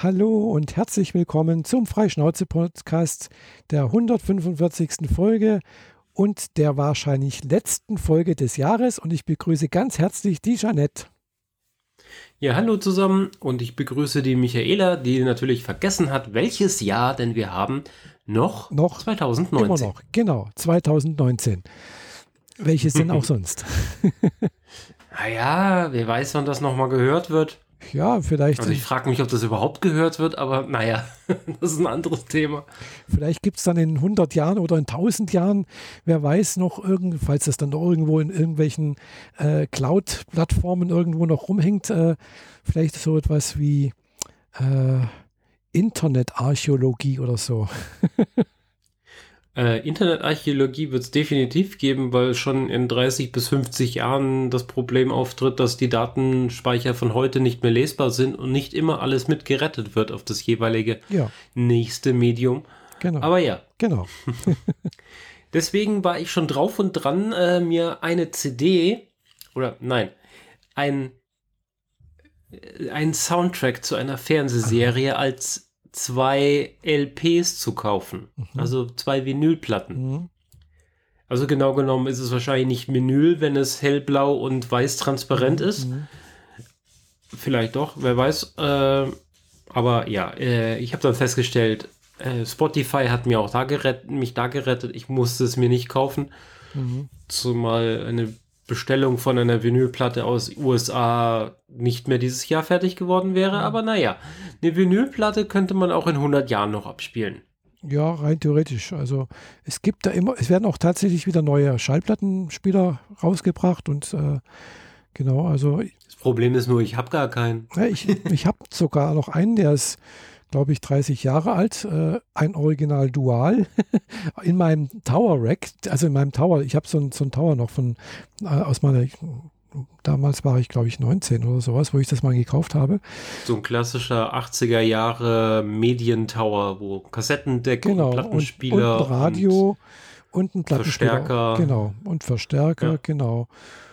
Hallo und herzlich willkommen zum Freischnauze-Podcast der 145. Folge und der wahrscheinlich letzten Folge des Jahres. Und ich begrüße ganz herzlich die Jeanette. Ja, hallo zusammen und ich begrüße die Michaela, die natürlich vergessen hat, welches Jahr, denn wir haben noch, noch 2019. Immer noch, genau, 2019. Welches denn auch sonst? naja, wer weiß, wann das nochmal gehört wird. Ja, vielleicht. Also ich frage mich, ob das überhaupt gehört wird, aber naja, das ist ein anderes Thema. Vielleicht gibt es dann in 100 Jahren oder in 1000 Jahren, wer weiß noch, irgend, falls das dann irgendwo in irgendwelchen äh, Cloud-Plattformen irgendwo noch rumhängt, äh, vielleicht so etwas wie äh, Internetarchäologie oder so. Äh, Internetarchäologie wird es definitiv geben, weil schon in 30 bis 50 Jahren das Problem auftritt, dass die Datenspeicher von heute nicht mehr lesbar sind und nicht immer alles mit gerettet wird auf das jeweilige ja. nächste Medium. Genau. Aber ja. Genau. Deswegen war ich schon drauf und dran, äh, mir eine CD oder nein, ein, äh, ein Soundtrack zu einer Fernsehserie Aha. als zwei LPs zu kaufen. Mhm. Also zwei Vinylplatten. Mhm. Also genau genommen ist es wahrscheinlich nicht Vinyl, wenn es hellblau und weiß transparent mhm. ist. Vielleicht doch, wer weiß. Äh, aber ja, äh, ich habe dann festgestellt, äh, Spotify hat mir auch da gerettet, mich da gerettet. Ich musste es mir nicht kaufen. Mhm. Zumal eine Bestellung von einer Vinylplatte aus USA nicht mehr dieses Jahr fertig geworden wäre. Mhm. Aber naja, eine Vinylplatte könnte man auch in 100 Jahren noch abspielen. Ja, rein theoretisch. Also es gibt da immer, es werden auch tatsächlich wieder neue Schallplattenspieler rausgebracht und äh, genau, also. Das Problem ist nur, ich habe gar keinen. Ja, ich ich habe sogar noch einen, der ist glaube ich, 30 Jahre alt, äh, ein Original Dual in meinem Tower Rack, also in meinem Tower, ich habe so, ein, so einen Tower noch von, äh, aus meiner, damals war ich glaube ich 19 oder sowas, wo ich das mal gekauft habe. So ein klassischer 80er Jahre Medientower, wo Kassettendeck genau, und Plattenspieler und, und Radio und, und ein Plattenspieler. Verstärker. Genau, und Verstärker, ja. genau.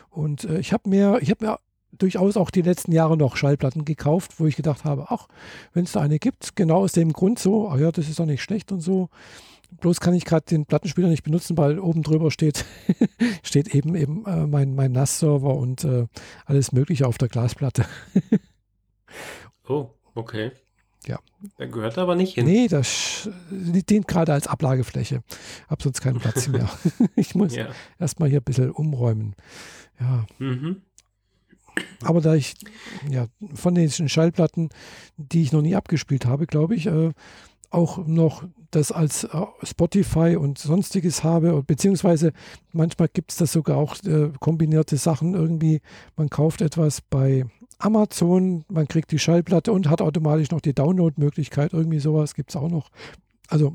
Und äh, ich habe mir, ich habe mir durchaus auch die letzten Jahre noch Schallplatten gekauft, wo ich gedacht habe, ach, wenn es da eine gibt, genau aus dem Grund so, ach ja, das ist doch nicht schlecht und so. Bloß kann ich gerade den Plattenspieler nicht benutzen, weil oben drüber steht, steht eben eben äh, mein, mein NAS-Server und äh, alles Mögliche auf der Glasplatte. oh, okay. Ja. Der gehört aber nicht hin. Nee, das dient gerade als Ablagefläche. Hab sonst keinen Platz mehr. ich muss ja. erstmal hier ein bisschen umräumen. Ja. Mhm. Aber da ich ja von den Schallplatten, die ich noch nie abgespielt habe, glaube ich, äh, auch noch das als äh, Spotify und sonstiges habe, beziehungsweise manchmal gibt es das sogar auch äh, kombinierte Sachen irgendwie. Man kauft etwas bei Amazon, man kriegt die Schallplatte und hat automatisch noch die Download-Möglichkeit. Irgendwie sowas gibt es auch noch. Also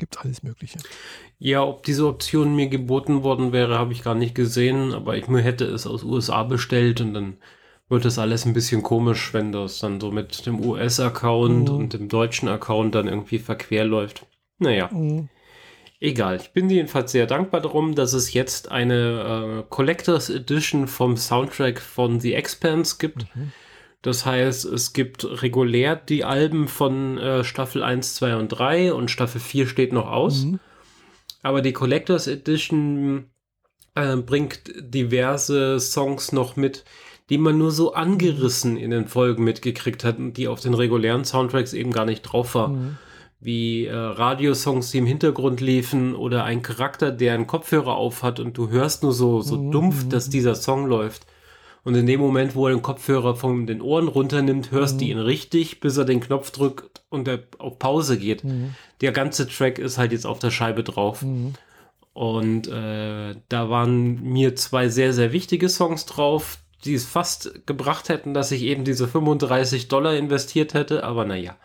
gibt alles Mögliche. Ja, ob diese Option mir geboten worden wäre, habe ich gar nicht gesehen, aber ich mir hätte es aus USA bestellt und dann wird das alles ein bisschen komisch, wenn das dann so mit dem US-Account mhm. und dem deutschen Account dann irgendwie verquer läuft. Naja. Mhm. Egal, ich bin jedenfalls sehr dankbar darum, dass es jetzt eine äh, Collectors Edition vom Soundtrack von The Expanse gibt. Mhm. Das heißt, es gibt regulär die Alben von äh, Staffel 1, 2 und 3 und Staffel 4 steht noch aus. Mhm. Aber die Collectors Edition äh, bringt diverse Songs noch mit, die man nur so angerissen in den Folgen mitgekriegt hat und die auf den regulären Soundtracks eben gar nicht drauf war. Mhm. Wie äh, Radiosongs, die im Hintergrund liefen oder ein Charakter, der einen Kopfhörer auf hat und du hörst nur so, so mhm. dumpf, dass dieser Song läuft. Und in dem Moment, wo er den Kopfhörer von den Ohren runternimmt, hörst mhm. du ihn richtig, bis er den Knopf drückt und er auf Pause geht. Mhm. Der ganze Track ist halt jetzt auf der Scheibe drauf. Mhm. Und äh, da waren mir zwei sehr, sehr wichtige Songs drauf, die es fast gebracht hätten, dass ich eben diese 35 Dollar investiert hätte. Aber naja.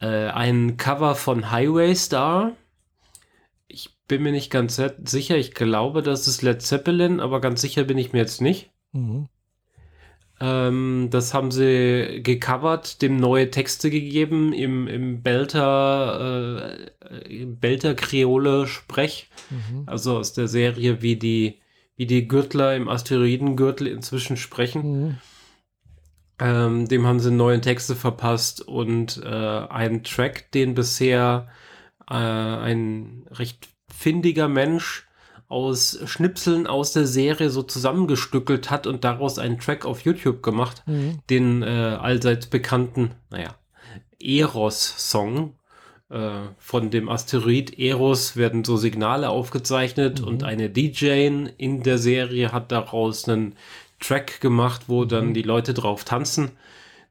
Äh, ein Cover von Highway Star. Ich bin mir nicht ganz sicher. Ich glaube, das ist Led Zeppelin, aber ganz sicher bin ich mir jetzt nicht. Mhm. Ähm, das haben sie gecovert, dem neue Texte gegeben im, im Belter, äh, im Belter Kreole Sprech. Mhm. Also aus der Serie, wie die, wie die Gürtler im Asteroidengürtel inzwischen sprechen. Mhm. Ähm, dem haben sie neue Texte verpasst und äh, einen Track, den bisher äh, ein recht findiger Mensch aus Schnipseln aus der Serie so zusammengestückelt hat und daraus einen Track auf YouTube gemacht, mhm. den äh, allseits bekannten, naja, Eros-Song. Äh, von dem Asteroid Eros werden so Signale aufgezeichnet mhm. und eine DJ in der Serie hat daraus einen Track gemacht, wo dann mhm. die Leute drauf tanzen.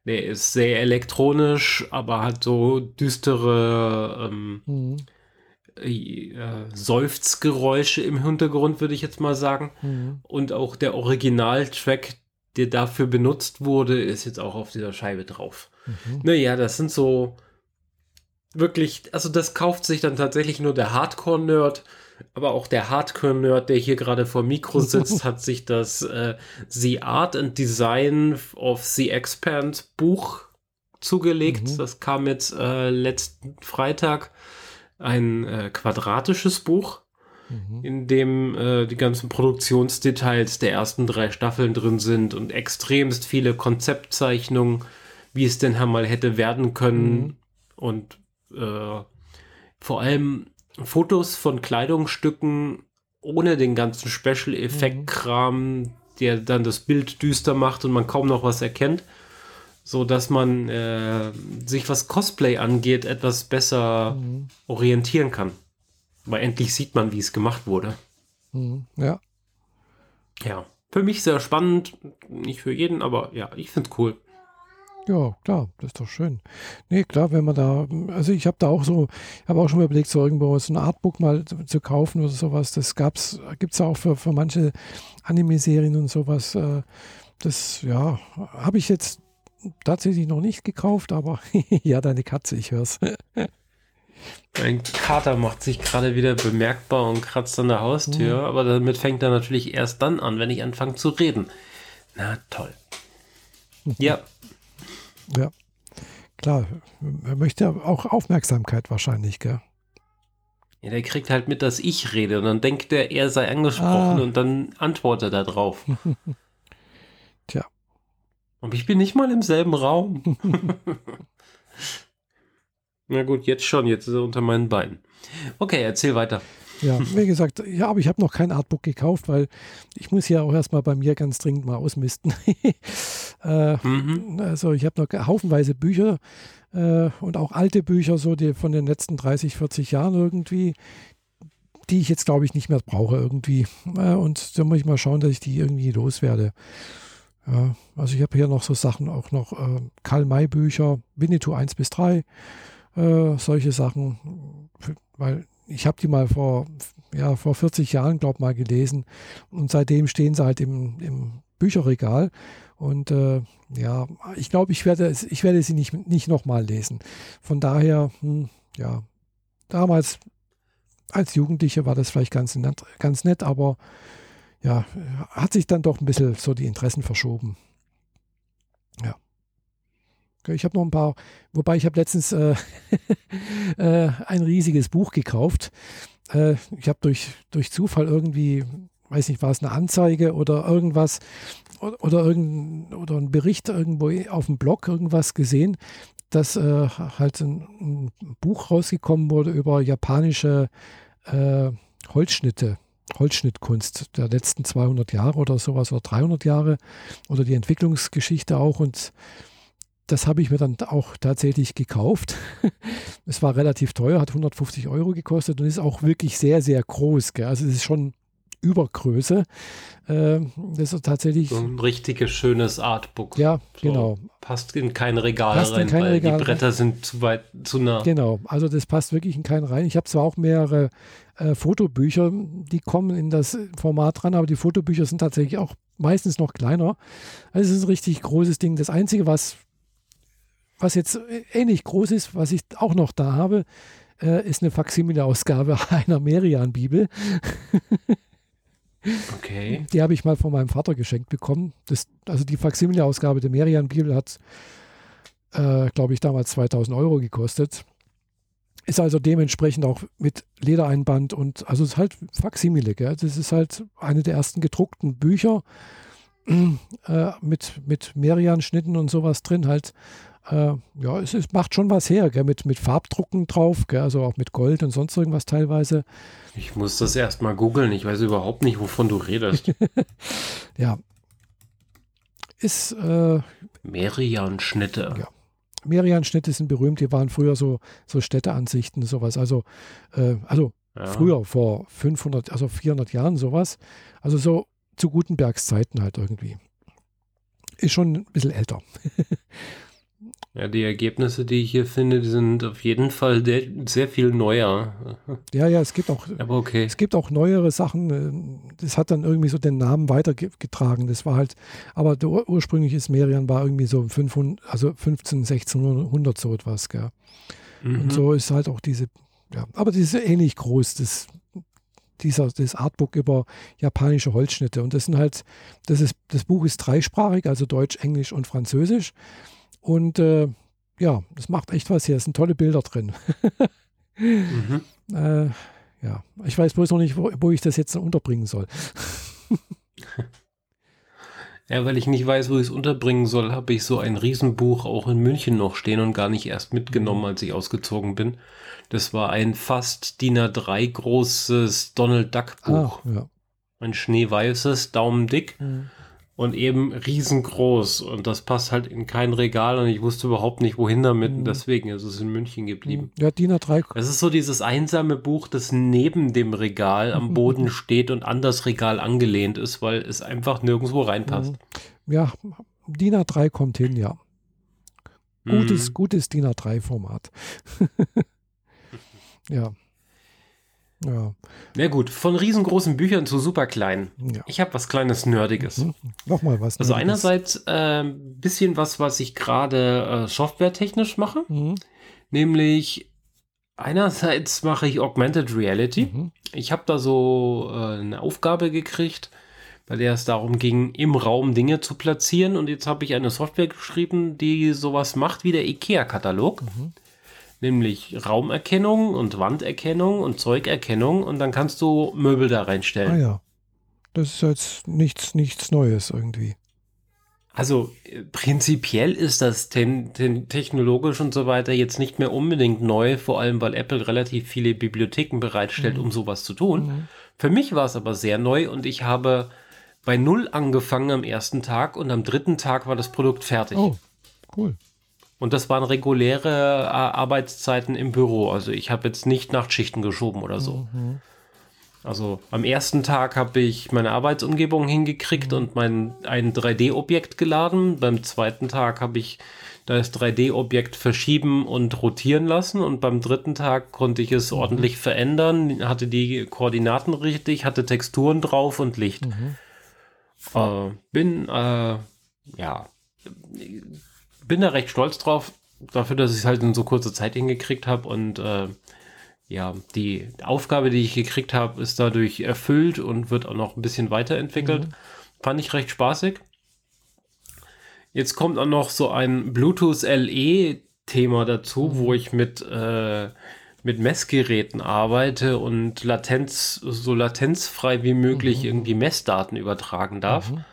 Der ist sehr elektronisch, aber hat so düstere ähm, mhm. Äh, Seufzgeräusche im Hintergrund, würde ich jetzt mal sagen. Mhm. Und auch der Originaltrack, der dafür benutzt wurde, ist jetzt auch auf dieser Scheibe drauf. Mhm. Naja, das sind so wirklich, also das kauft sich dann tatsächlich nur der Hardcore-Nerd aber auch der Hardcore-Nerd, der hier gerade vor Mikro sitzt, hat sich das äh, The Art and Design of the Expand Buch zugelegt. Mhm. Das kam jetzt äh, letzten Freitag. Ein äh, quadratisches Buch, mhm. in dem äh, die ganzen Produktionsdetails der ersten drei Staffeln drin sind und extremst viele Konzeptzeichnungen, wie es denn mal hätte werden können. Mhm. Und äh, vor allem Fotos von Kleidungsstücken ohne den ganzen Special-Effekt-Kram, mhm. der dann das Bild düster macht und man kaum noch was erkennt, so dass man äh, sich was Cosplay angeht etwas besser mhm. orientieren kann. Weil endlich sieht man, wie es gemacht wurde. Mhm. Ja. Ja. Für mich sehr spannend, nicht für jeden, aber ja, ich finde es cool. Ja, klar, das ist doch schön. Nee, klar, wenn man da, also ich habe da auch so, ich habe auch schon mal überlegt, so irgendwo so ein Artbook mal zu, zu kaufen oder sowas. Das gab's, gibt es auch für, für manche Anime-Serien und sowas. Äh, das, ja, habe ich jetzt tatsächlich noch nicht gekauft, aber ja, deine Katze, ich hör's. Mein Kater macht sich gerade wieder bemerkbar und kratzt an der Haustür, mhm. aber damit fängt er natürlich erst dann an, wenn ich anfange zu reden. Na toll. Ja, ja, klar. Er möchte auch Aufmerksamkeit wahrscheinlich, gell? Ja, der kriegt halt mit, dass ich rede und dann denkt er, er sei angesprochen ah. und dann antwortet er drauf. Tja. Und ich bin nicht mal im selben Raum. Na gut, jetzt schon, jetzt ist er unter meinen Beinen. Okay, erzähl weiter. Ja, wie gesagt, ja, aber ich habe noch kein Artbook gekauft, weil ich muss ja auch erstmal bei mir ganz dringend mal ausmisten. äh, mhm. Also ich habe noch haufenweise Bücher äh, und auch alte Bücher, so die von den letzten 30, 40 Jahren irgendwie, die ich jetzt, glaube ich, nicht mehr brauche irgendwie. Äh, und da muss ich mal schauen, dass ich die irgendwie loswerde. Ja, also ich habe hier noch so Sachen, auch noch äh, Karl-May-Bücher, Winnetou 1 bis 3, äh, solche Sachen, weil ich habe die mal vor, ja, vor 40 Jahren, glaube ich, mal gelesen. Und seitdem stehen sie halt im, im Bücherregal. Und äh, ja, ich glaube, ich werde, ich werde sie nicht, nicht nochmal lesen. Von daher, hm, ja, damals als Jugendliche war das vielleicht ganz ganz nett, aber ja, hat sich dann doch ein bisschen so die Interessen verschoben. Ja. Ich habe noch ein paar, wobei ich habe letztens äh, äh, ein riesiges Buch gekauft. Äh, ich habe durch, durch Zufall irgendwie, weiß nicht, war es eine Anzeige oder irgendwas oder, oder, irgend, oder ein Bericht irgendwo auf dem Blog irgendwas gesehen, dass äh, halt ein, ein, Buch rausgekommen wurde über japanische äh, Holzschnitte. Holzschnittkunst der letzten 200 Jahre oder sowas oder 300 Jahre oder die Entwicklungsgeschichte auch und das habe ich mir dann auch tatsächlich gekauft. es war relativ teuer, hat 150 Euro gekostet und ist auch wirklich sehr, sehr groß. Gell? Also es ist schon Übergröße. Äh, das ist tatsächlich. So ein richtiges schönes Artbook. Ja, so genau. Passt in kein Regal passt rein, weil Regal die Bretter rein. sind zu weit, zu nah. Genau, also das passt wirklich in keinen rein. Ich habe zwar auch mehrere äh, Fotobücher, die kommen in das Format dran, aber die Fotobücher sind tatsächlich auch meistens noch kleiner. Also es ist ein richtig großes Ding. Das Einzige, was was jetzt ähnlich groß ist, was ich auch noch da habe, äh, ist eine Faksimile-Ausgabe einer Merian-Bibel. okay. Die habe ich mal von meinem Vater geschenkt bekommen. Das, also die Faksimile-Ausgabe der Merian-Bibel hat, äh, glaube ich, damals 2000 Euro gekostet. Ist also dementsprechend auch mit Ledereinband und also es ist halt Faksimile, gell? Das ist halt eine der ersten gedruckten Bücher äh, mit, mit Merian-Schnitten und sowas drin halt. Äh, ja, es, es, macht schon was her, gell? Mit, mit Farbdrucken drauf, gell? also auch mit Gold und sonst irgendwas teilweise. Ich muss das erstmal googeln, ich weiß überhaupt nicht, wovon du redest. ja. Ist. Äh, Merian-Schnitte. Ja. Merian-Schnitte sind berühmt, die waren früher so, so Städteansichten, sowas. Also, äh, also ja. früher, vor 500, also 400 Jahren sowas. Also so zu Gutenbergszeiten halt irgendwie. Ist schon ein bisschen älter. Ja, die Ergebnisse, die ich hier finde, die sind auf jeden Fall sehr viel neuer. Ja, ja, es gibt auch, Aber okay. es gibt auch neuere Sachen. Das hat dann irgendwie so den Namen weitergetragen. Das war halt, aber der ursprüngliche Merian war irgendwie so 500, also 15, 1600 so etwas, gell. Mhm. Und so ist halt auch diese, ja, aber die ist ähnlich groß, das, dieser, das Artbook über japanische Holzschnitte. Und das sind halt, das ist, das Buch ist dreisprachig, also Deutsch, Englisch und Französisch. Und äh, ja, das macht echt was hier. Es sind tolle Bilder drin. mhm. äh, ja, ich weiß bloß noch nicht, wo, wo ich das jetzt unterbringen soll. ja, weil ich nicht weiß, wo ich es unterbringen soll, habe ich so ein Riesenbuch auch in München noch stehen und gar nicht erst mitgenommen, mhm. als ich ausgezogen bin. Das war ein fast DIN A3 großes Donald Duck Buch. Ah, ja. Ein schneeweißes, daumendick. Mhm und eben riesengroß. Und das passt halt in kein Regal und ich wusste überhaupt nicht, wohin damit. Mhm. Deswegen ist es in München geblieben. Ja, DIN A3. Es ist so dieses einsame Buch, das neben dem Regal am Boden steht und an das Regal angelehnt ist, weil es einfach nirgendwo reinpasst. Mhm. Ja, DIN A3 kommt hin, ja. Gutes, mhm. gutes DIN A3-Format. ja. Ja. Na gut, von riesengroßen Büchern zu super kleinen. Ja. Ich habe was kleines Nerdiges. Mhm. Nochmal was. Also Nerdiges. einerseits ein äh, bisschen was, was ich gerade äh, softwaretechnisch mache. Mhm. Nämlich einerseits mache ich Augmented Reality. Mhm. Ich habe da so äh, eine Aufgabe gekriegt, bei der es darum ging, im Raum Dinge zu platzieren. Und jetzt habe ich eine Software geschrieben, die sowas macht wie der IKEA-Katalog. Mhm nämlich Raumerkennung und Wanderkennung und Zeugerkennung und dann kannst du Möbel da reinstellen. Ah ja. Das ist jetzt nichts, nichts Neues irgendwie. Also äh, prinzipiell ist das ten, ten, technologisch und so weiter jetzt nicht mehr unbedingt neu, vor allem weil Apple relativ viele Bibliotheken bereitstellt, mhm. um sowas zu tun. Mhm. Für mich war es aber sehr neu und ich habe bei Null angefangen am ersten Tag und am dritten Tag war das Produkt fertig. Oh, cool. Und das waren reguläre äh, Arbeitszeiten im Büro. Also ich habe jetzt nicht Nachtschichten geschoben oder so. Mhm. Also am ersten Tag habe ich meine Arbeitsumgebung hingekriegt mhm. und mein ein 3D-Objekt geladen. Beim zweiten Tag habe ich das 3D-Objekt verschieben und rotieren lassen und beim dritten Tag konnte ich es mhm. ordentlich verändern, hatte die Koordinaten richtig, hatte Texturen drauf und Licht. Mhm. Äh, bin äh, ja bin da recht stolz drauf, dafür, dass ich es halt in so kurzer Zeit hingekriegt habe und äh, ja, die Aufgabe, die ich gekriegt habe, ist dadurch erfüllt und wird auch noch ein bisschen weiterentwickelt. Mhm. Fand ich recht spaßig. Jetzt kommt auch noch so ein Bluetooth LE Thema dazu, mhm. wo ich mit, äh, mit Messgeräten arbeite und Latenz, so latenzfrei wie möglich mhm. irgendwie Messdaten übertragen darf. Mhm.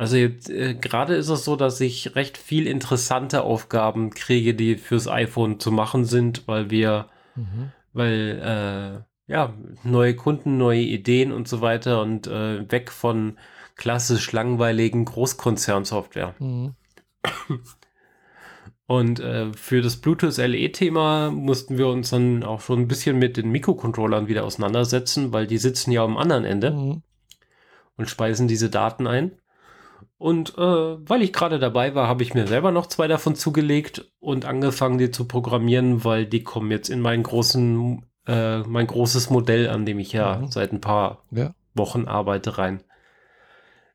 Also jetzt, äh, gerade ist es so, dass ich recht viel interessante Aufgaben kriege, die fürs iPhone zu machen sind, weil wir, mhm. weil äh, ja neue Kunden, neue Ideen und so weiter und äh, weg von klassisch langweiligen Großkonzernsoftware. Mhm. Und äh, für das Bluetooth LE-Thema mussten wir uns dann auch schon ein bisschen mit den Mikrocontrollern wieder auseinandersetzen, weil die sitzen ja am anderen Ende mhm. und speisen diese Daten ein. Und äh, weil ich gerade dabei war, habe ich mir selber noch zwei davon zugelegt und angefangen, die zu programmieren, weil die kommen jetzt in meinen großen, äh, mein großes Modell, an dem ich ja mhm. seit ein paar ja. Wochen arbeite, rein.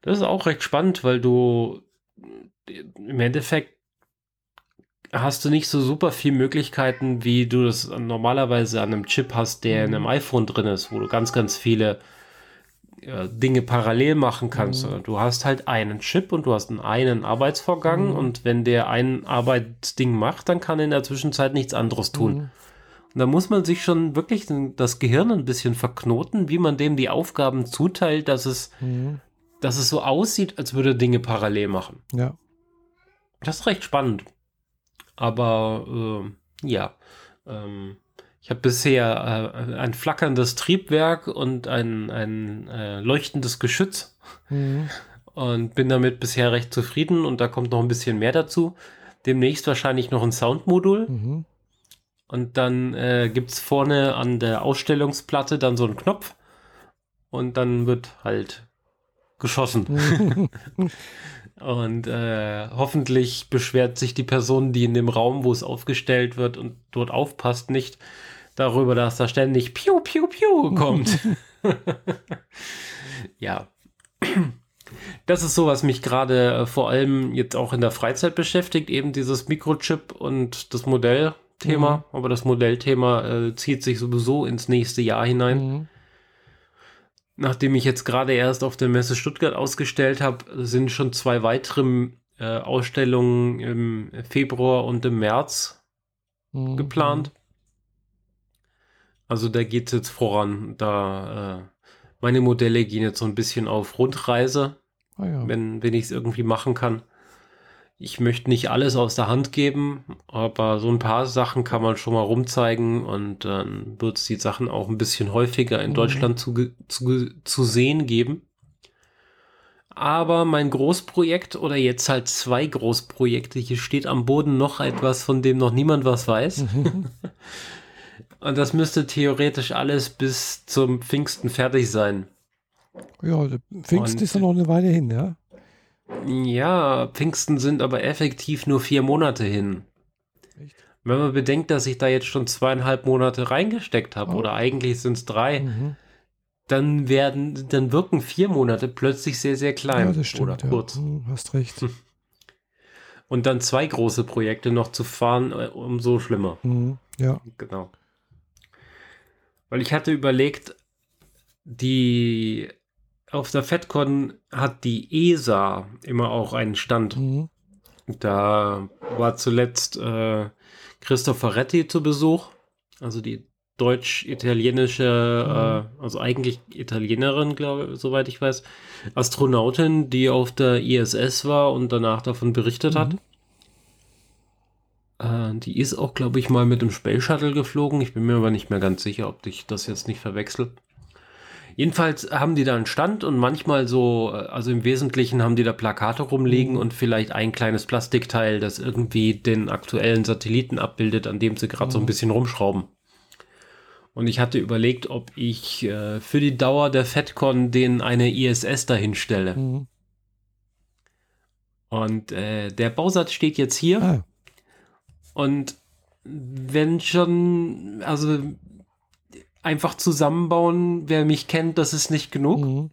Das ist auch recht spannend, weil du im Endeffekt hast du nicht so super viele Möglichkeiten, wie du das normalerweise an einem Chip hast, der in einem mhm. iPhone drin ist, wo du ganz, ganz viele äh, Dinge parallel machen kannst. Mhm. Du hast halt einen Chip und du hast einen, einen Arbeitsvorgang mhm. und wenn der ein Arbeitsding macht, dann kann er in der Zwischenzeit nichts anderes tun. Mhm. Und da muss man sich schon wirklich das Gehirn ein bisschen verknoten, wie man dem die Aufgaben zuteilt, dass es mhm. dass es so aussieht, als würde Dinge parallel machen. Ja. Das ist recht spannend. Aber äh, ja, ähm, ich habe bisher äh, ein flackerndes Triebwerk und ein, ein äh, leuchtendes Geschütz mhm. und bin damit bisher recht zufrieden und da kommt noch ein bisschen mehr dazu. Demnächst wahrscheinlich noch ein Soundmodul. Mhm. Und dann äh, gibt es vorne an der Ausstellungsplatte dann so einen Knopf und dann wird halt geschossen. und äh, hoffentlich beschwert sich die Person, die in dem Raum, wo es aufgestellt wird und dort aufpasst, nicht darüber, dass da ständig Piu, Piu, Piu kommt. ja. Das ist so, was mich gerade äh, vor allem jetzt auch in der Freizeit beschäftigt, eben dieses Mikrochip und das Modellthema. Mhm. Aber das Modellthema äh, zieht sich sowieso ins nächste Jahr hinein. Mhm. Nachdem ich jetzt gerade erst auf der Messe Stuttgart ausgestellt habe, sind schon zwei weitere äh, Ausstellungen im Februar und im März mhm. geplant. Also da geht es jetzt voran. Da äh, meine Modelle gehen jetzt so ein bisschen auf Rundreise, ah ja. wenn, wenn ich es irgendwie machen kann. Ich möchte nicht alles aus der Hand geben, aber so ein paar Sachen kann man schon mal rumzeigen und dann wird es die Sachen auch ein bisschen häufiger in mhm. Deutschland zu, zu, zu sehen geben. Aber mein Großprojekt oder jetzt halt zwei Großprojekte, hier steht am Boden noch etwas, von dem noch niemand was weiß. und das müsste theoretisch alles bis zum Pfingsten fertig sein. Ja, Pfingsten und, ist ja noch eine Weile hin, ja. Ja, Pfingsten sind aber effektiv nur vier Monate hin. Echt? Wenn man bedenkt, dass ich da jetzt schon zweieinhalb Monate reingesteckt habe, oh. oder eigentlich sind es drei, mhm. dann werden, dann wirken vier Monate plötzlich sehr, sehr klein. Ja, das stimmt. Oder kurz. Ja. Hm, hast recht. Und dann zwei große Projekte noch zu fahren, äh, umso schlimmer. Mhm. Ja. Genau. Weil ich hatte überlegt, die auf der FedCon hat die ESA immer auch einen Stand. Mhm. Da war zuletzt äh, Christopher Retti zu Besuch, also die deutsch-italienische, mhm. äh, also eigentlich Italienerin, glaube ich, soweit ich weiß, Astronautin, die auf der ISS war und danach davon berichtet mhm. hat. Äh, die ist auch, glaube ich, mal mit dem Space Shuttle geflogen. Ich bin mir aber nicht mehr ganz sicher, ob ich das jetzt nicht verwechsel. Jedenfalls haben die da einen Stand und manchmal so, äh, also im Wesentlichen haben die da Plakate rumliegen mhm. und vielleicht ein kleines Plastikteil, das irgendwie den aktuellen Satelliten abbildet, an dem sie gerade mhm. so ein mhm. bisschen rumschrauben. Und ich hatte überlegt, ob ich äh, für die Dauer der FedCon den eine ISS dahin stelle. Mhm. Und äh, der Bausatz steht jetzt hier. Ah. Und wenn schon, also einfach zusammenbauen. Wer mich kennt, das ist nicht genug. Mhm.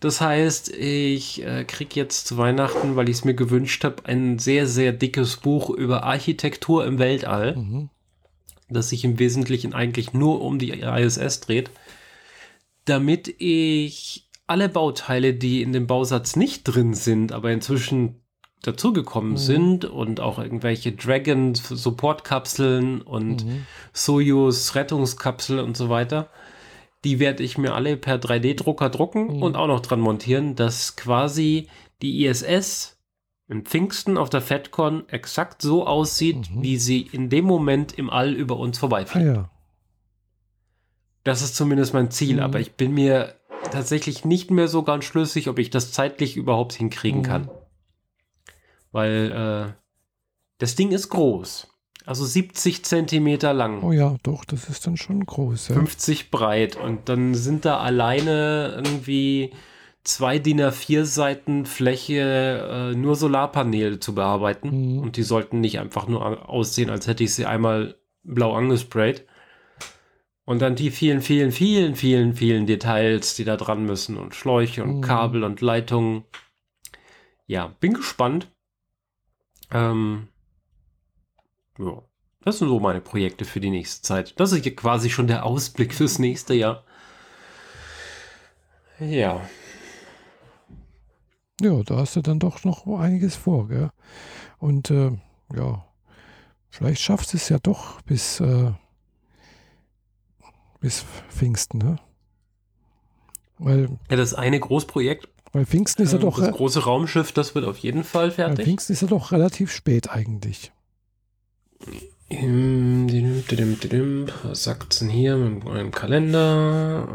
Das heißt, ich äh, kriege jetzt zu Weihnachten, weil ich es mir gewünscht habe, ein sehr, sehr dickes Buch über Architektur im Weltall, mhm. das sich im Wesentlichen eigentlich nur um die ISS dreht, damit ich alle Bauteile, die in dem Bausatz nicht drin sind, aber inzwischen dazugekommen mhm. sind und auch irgendwelche Dragon Support Kapseln und mhm. Soyuz Rettungskapsel und so weiter. Die werde ich mir alle per 3D-Drucker drucken mhm. und auch noch dran montieren, dass quasi die ISS in Pfingsten auf der FedCon exakt so aussieht, mhm. wie sie in dem Moment im All über uns vorbeifliegt. Ah, ja. Das ist zumindest mein Ziel, mhm. aber ich bin mir tatsächlich nicht mehr so ganz schlüssig, ob ich das zeitlich überhaupt hinkriegen mhm. kann. Weil äh, das Ding ist groß. Also 70 Zentimeter lang. Oh ja, doch, das ist dann schon groß. Ja. 50 breit. Und dann sind da alleine irgendwie zwei DIN A4 Seiten Fläche äh, nur Solarpaneele zu bearbeiten. Mhm. Und die sollten nicht einfach nur aussehen, als hätte ich sie einmal blau angesprayt. Und dann die vielen, vielen, vielen, vielen, vielen Details, die da dran müssen und Schläuche und mhm. Kabel und Leitungen. Ja, bin gespannt. Ähm, ja, das sind so meine Projekte für die nächste Zeit. Das ist quasi schon der Ausblick fürs nächste Jahr. Ja. Ja, da hast du dann doch noch einiges vor, gell? Und äh, ja, vielleicht schaffst du es ja doch bis, äh, bis Pfingsten, ne? Weil. Ja, das eine Großprojekt Weil Pfingsten ist ja doch. Das große Raumschiff, das wird auf jeden Fall fertig. Weil Pfingsten ist ja doch relativ spät eigentlich. Was sagt es denn hier mit meinem Kalender?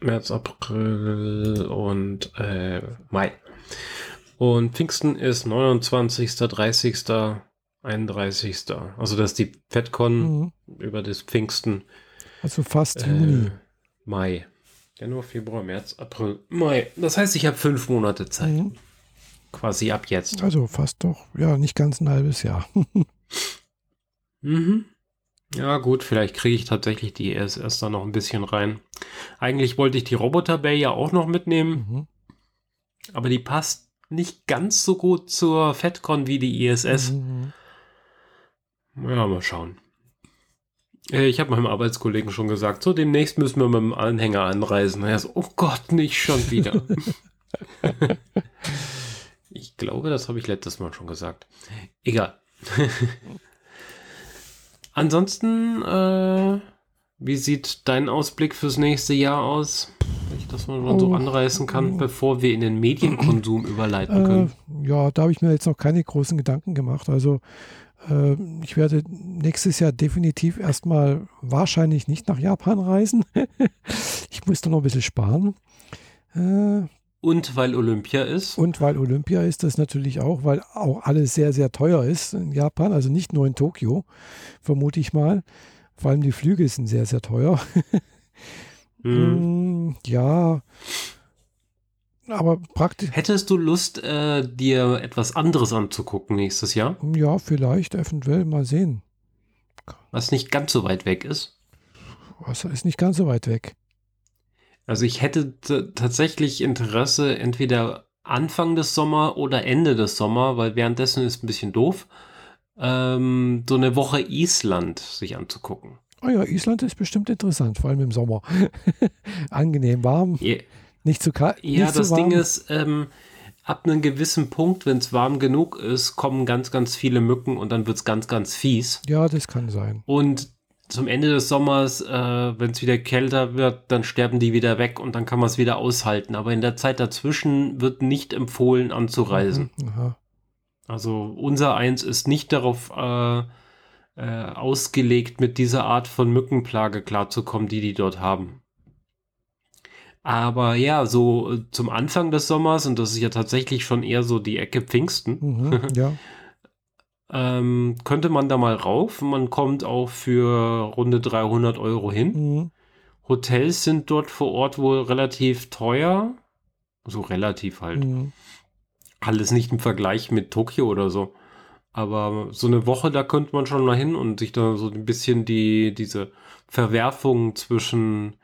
März, April und äh, Mai. Und Pfingsten ist 29., 30., 31. Also das ist die FedCon mhm. über das Pfingsten. Also fast äh, Juni. Mai. Januar, Februar, März, April, Mai. Das heißt, ich habe fünf Monate Zeit. Mhm. Quasi ab jetzt. Also fast doch, ja, nicht ganz ein halbes Jahr. mhm. Ja, gut, vielleicht kriege ich tatsächlich die ESS da noch ein bisschen rein. Eigentlich wollte ich die Roboter Bay ja auch noch mitnehmen. Mhm. Aber die passt nicht ganz so gut zur FedCon wie die ISS. Mhm. Ja, mal schauen. Äh, ich habe meinem Arbeitskollegen schon gesagt, so demnächst müssen wir mit dem Anhänger anreisen. Er so, oh Gott, nicht schon wieder. ich glaube, das habe ich letztes Mal schon gesagt. Egal. Ansonsten, äh, wie sieht dein Ausblick fürs nächste Jahr aus? Wenn ich das mal oh, so anreißen kann, bevor wir in den Medienkonsum überleiten können. Äh, ja, da habe ich mir jetzt noch keine großen Gedanken gemacht. Also äh, ich werde nächstes Jahr definitiv erstmal wahrscheinlich nicht nach Japan reisen. ich muss da noch ein bisschen sparen. Äh, und weil Olympia ist. Und weil Olympia ist das natürlich auch, weil auch alles sehr, sehr teuer ist in Japan, also nicht nur in Tokio, vermute ich mal. Vor allem die Flüge sind sehr, sehr teuer. mhm. Ja, aber praktisch. Hättest du Lust, äh, dir etwas anderes anzugucken nächstes Jahr? Ja, vielleicht, eventuell, mal sehen. Was nicht ganz so weit weg ist? Was ist nicht ganz so weit weg? Also ich hätte tatsächlich Interesse, entweder Anfang des Sommer oder Ende des Sommer, weil währenddessen ist ein bisschen doof, ähm, so eine Woche Island sich anzugucken. Oh ja, Island ist bestimmt interessant, vor allem im Sommer. Angenehm warm. Yeah. Nicht zu kalt. Ja, das Ding ist, ähm, ab einem gewissen Punkt, wenn es warm genug ist, kommen ganz, ganz viele Mücken und dann wird es ganz, ganz fies. Ja, das kann sein. Und zum Ende des Sommers, äh, wenn es wieder kälter wird, dann sterben die wieder weg und dann kann man es wieder aushalten. Aber in der Zeit dazwischen wird nicht empfohlen anzureisen. Mhm, also unser Eins ist nicht darauf äh, äh, ausgelegt, mit dieser Art von Mückenplage klarzukommen, die die dort haben. Aber ja, so äh, zum Anfang des Sommers, und das ist ja tatsächlich schon eher so die Ecke Pfingsten, mhm, ja. ähm, könnte man da mal rauf. Man kommt auch für runde 300 Euro hin. Mhm. Hotels sind dort vor Ort wohl relativ teuer. So relativ halt. Mhm. Alles nicht im Vergleich mit Tokio oder so. Aber so eine Woche, da könnte man schon mal hin und sich da so ein bisschen die, diese Verwerfung zwischen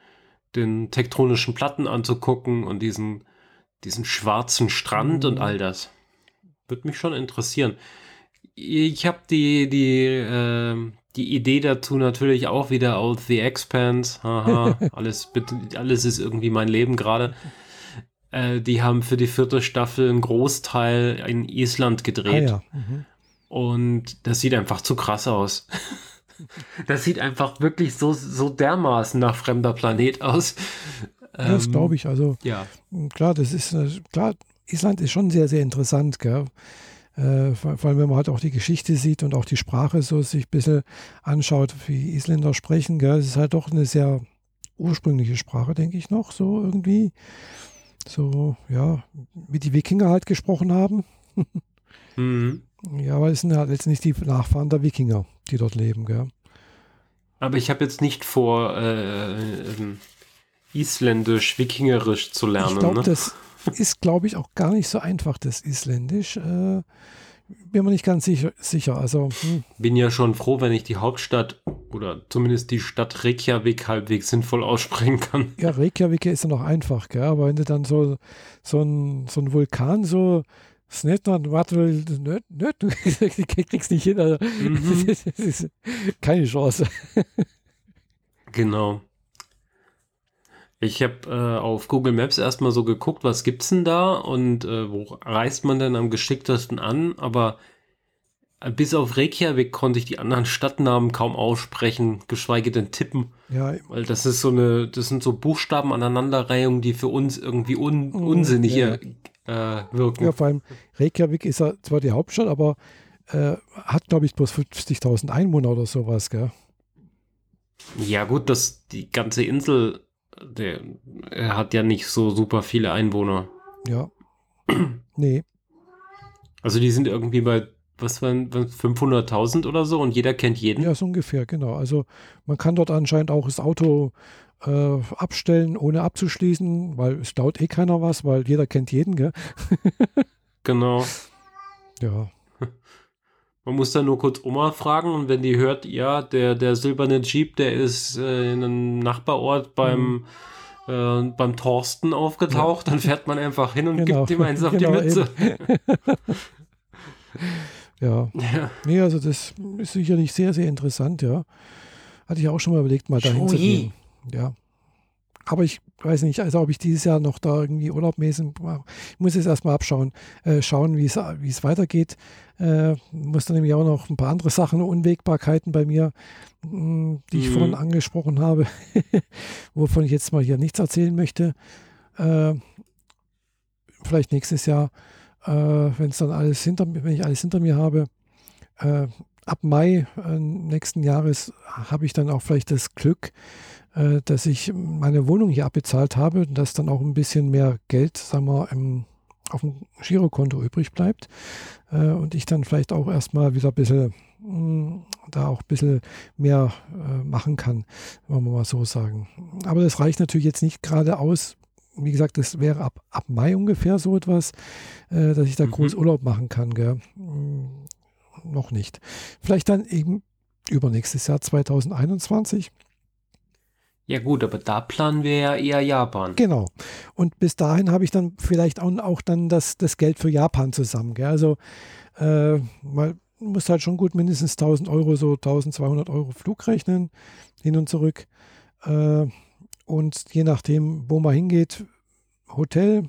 den tektonischen Platten anzugucken und diesen, diesen schwarzen Strand mhm. und all das. Würde mich schon interessieren. Ich habe die, die, äh, die Idee dazu natürlich auch wieder aus The Expanse. Haha, alles, alles ist irgendwie mein Leben gerade. Äh, die haben für die vierte Staffel einen Großteil in Island gedreht. Ah, ja. mhm. Und das sieht einfach zu krass aus. Das sieht einfach wirklich so, so dermaßen nach fremder Planet aus. Ja, das ähm, glaube ich. Also ja. klar, das ist äh, klar, Island ist schon sehr, sehr interessant, gell? Äh, vor, vor, allem, wenn man halt auch die Geschichte sieht und auch die Sprache so sich ein bisschen anschaut, wie Isländer sprechen, gell? Es ist halt doch eine sehr ursprüngliche Sprache, denke ich noch, so irgendwie. So, ja, wie die Wikinger halt gesprochen haben. mhm. Ja, aber es sind halt jetzt nicht die Nachfahren der Wikinger, die dort leben, gell? Aber ich habe jetzt nicht vor, äh, ähm, Isländisch, Wikingerisch zu lernen. Ich glaube, ne? das ist, glaube ich, auch gar nicht so einfach, das Isländisch. Äh, bin mir nicht ganz sicher. sicher. Also, hm. Bin ja schon froh, wenn ich die Hauptstadt oder zumindest die Stadt Reykjavik halbwegs sinnvoll aussprechen kann. Ja, Reykjavik ist ja noch einfach, gell? aber wenn du dann so, so, ein, so ein Vulkan so das ist nicht nicht, du kriegst nicht hin. Also, mhm. das ist keine Chance. Genau. Ich habe äh, auf Google Maps erstmal so geguckt, was gibt's denn da und äh, wo reist man denn am geschicktesten an, aber bis auf Reykjavik konnte ich die anderen Stadtnamen kaum aussprechen, geschweige denn tippen. Ja. Weil das ist so eine, das sind so Buchstaben aneinanderreihungen, die für uns irgendwie un, mhm, unsinnig ja. Äh, wirken. Ja, vor allem Reykjavik ist ja zwar die Hauptstadt, aber äh, hat, glaube ich, bloß 50.000 Einwohner oder sowas, gell? Ja, gut, das, die ganze Insel, der, er hat ja nicht so super viele Einwohner. Ja. nee. Also die sind irgendwie bei was waren 500.000 oder so und jeder kennt jeden? Ja, so ungefähr, genau. Also man kann dort anscheinend auch das Auto äh, abstellen, ohne abzuschließen, weil es dauert eh keiner was, weil jeder kennt jeden, gell? genau. Ja. Man muss da nur kurz Oma fragen und wenn die hört, ja, der, der silberne Jeep, der ist äh, in einem Nachbarort beim, mhm. äh, beim Thorsten aufgetaucht, ja. dann fährt man einfach hin und genau. gibt ihm eins auf genau, die Mütze. Ja. ja. Nee, also das ist sicherlich sehr, sehr interessant, ja. Hatte ich auch schon mal überlegt, mal dahin zu gehen. Ja. Aber ich weiß nicht, also ob ich dieses Jahr noch da irgendwie urlaubmäßig, ich muss jetzt erstmal abschauen, äh, schauen, wie es weitergeht. Äh, muss dann nämlich auch noch ein paar andere Sachen, Unwägbarkeiten bei mir, mh, hm, die ich mhm. vorhin angesprochen habe, wovon ich jetzt mal hier nichts erzählen möchte. Äh, vielleicht nächstes Jahr äh, wenn es dann alles hinter wenn ich alles hinter mir habe. Ab Mai äh, nächsten Jahres habe ich dann auch vielleicht das Glück, äh, dass ich meine Wohnung hier abbezahlt habe und dass dann auch ein bisschen mehr Geld, sagen wir, im, auf dem Girokonto übrig bleibt äh, und ich dann vielleicht auch erstmal wieder ein bisschen mh, hm, da auch ein bisschen mehr machen kann, wollen wir mal so sagen. Aber das reicht natürlich jetzt nicht gerade aus, wie gesagt, das wäre ab, ab Mai ungefähr so etwas, äh, dass ich da mhm. groß Urlaub machen kann. Gell? Noch nicht. Vielleicht dann eben übernächstes Jahr 2021. Ja gut, aber da planen wir ja eher Japan. Genau. Und bis dahin habe ich dann vielleicht auch, auch dann das, das Geld für Japan zusammen. Gell? Also äh, mal muss halt schon gut mindestens 1000 Euro, so 1200 Euro Flug rechnen, hin und zurück. Äh, und je nachdem, wo man hingeht, Hotel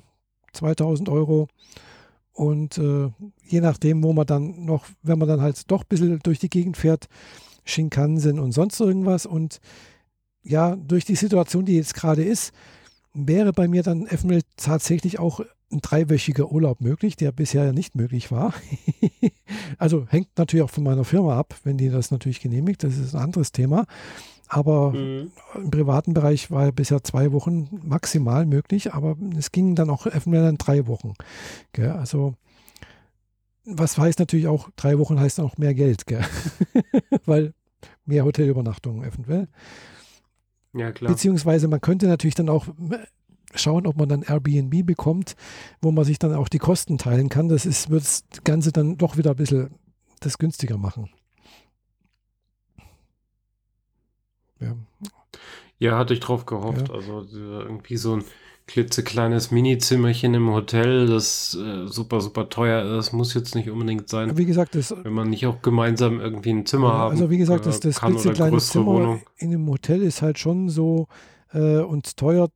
2000 Euro. Und äh, je nachdem, wo man dann noch, wenn man dann halt doch ein bisschen durch die Gegend fährt, Shinkansen und sonst irgendwas. Und ja, durch die Situation, die jetzt gerade ist, wäre bei mir dann eventuell tatsächlich auch ein dreiwöchiger Urlaub möglich, der bisher ja nicht möglich war. also hängt natürlich auch von meiner Firma ab, wenn die das natürlich genehmigt. Das ist ein anderes Thema. Aber mhm. im privaten Bereich war ja bisher zwei Wochen maximal möglich, aber es ging dann auch eventuell dann drei Wochen. Gell? Also, was heißt natürlich auch, drei Wochen heißt dann auch mehr Geld, weil mehr Hotelübernachtungen eventuell. Ja, klar. Beziehungsweise man könnte natürlich dann auch schauen, ob man dann Airbnb bekommt, wo man sich dann auch die Kosten teilen kann. Das ist, wird das Ganze dann doch wieder ein bisschen das günstiger machen. Ja, ja hatte ich drauf gehofft. Ja. Also irgendwie so ein klitzekleines Mini-Zimmerchen im Hotel, das äh, super, super teuer ist, muss jetzt nicht unbedingt sein. Wie gesagt, das, wenn man nicht auch gemeinsam irgendwie ein Zimmer haben Also wie gesagt, das, das klitzekleine Zimmer Wohnung. in einem Hotel ist halt schon so äh, und teuer.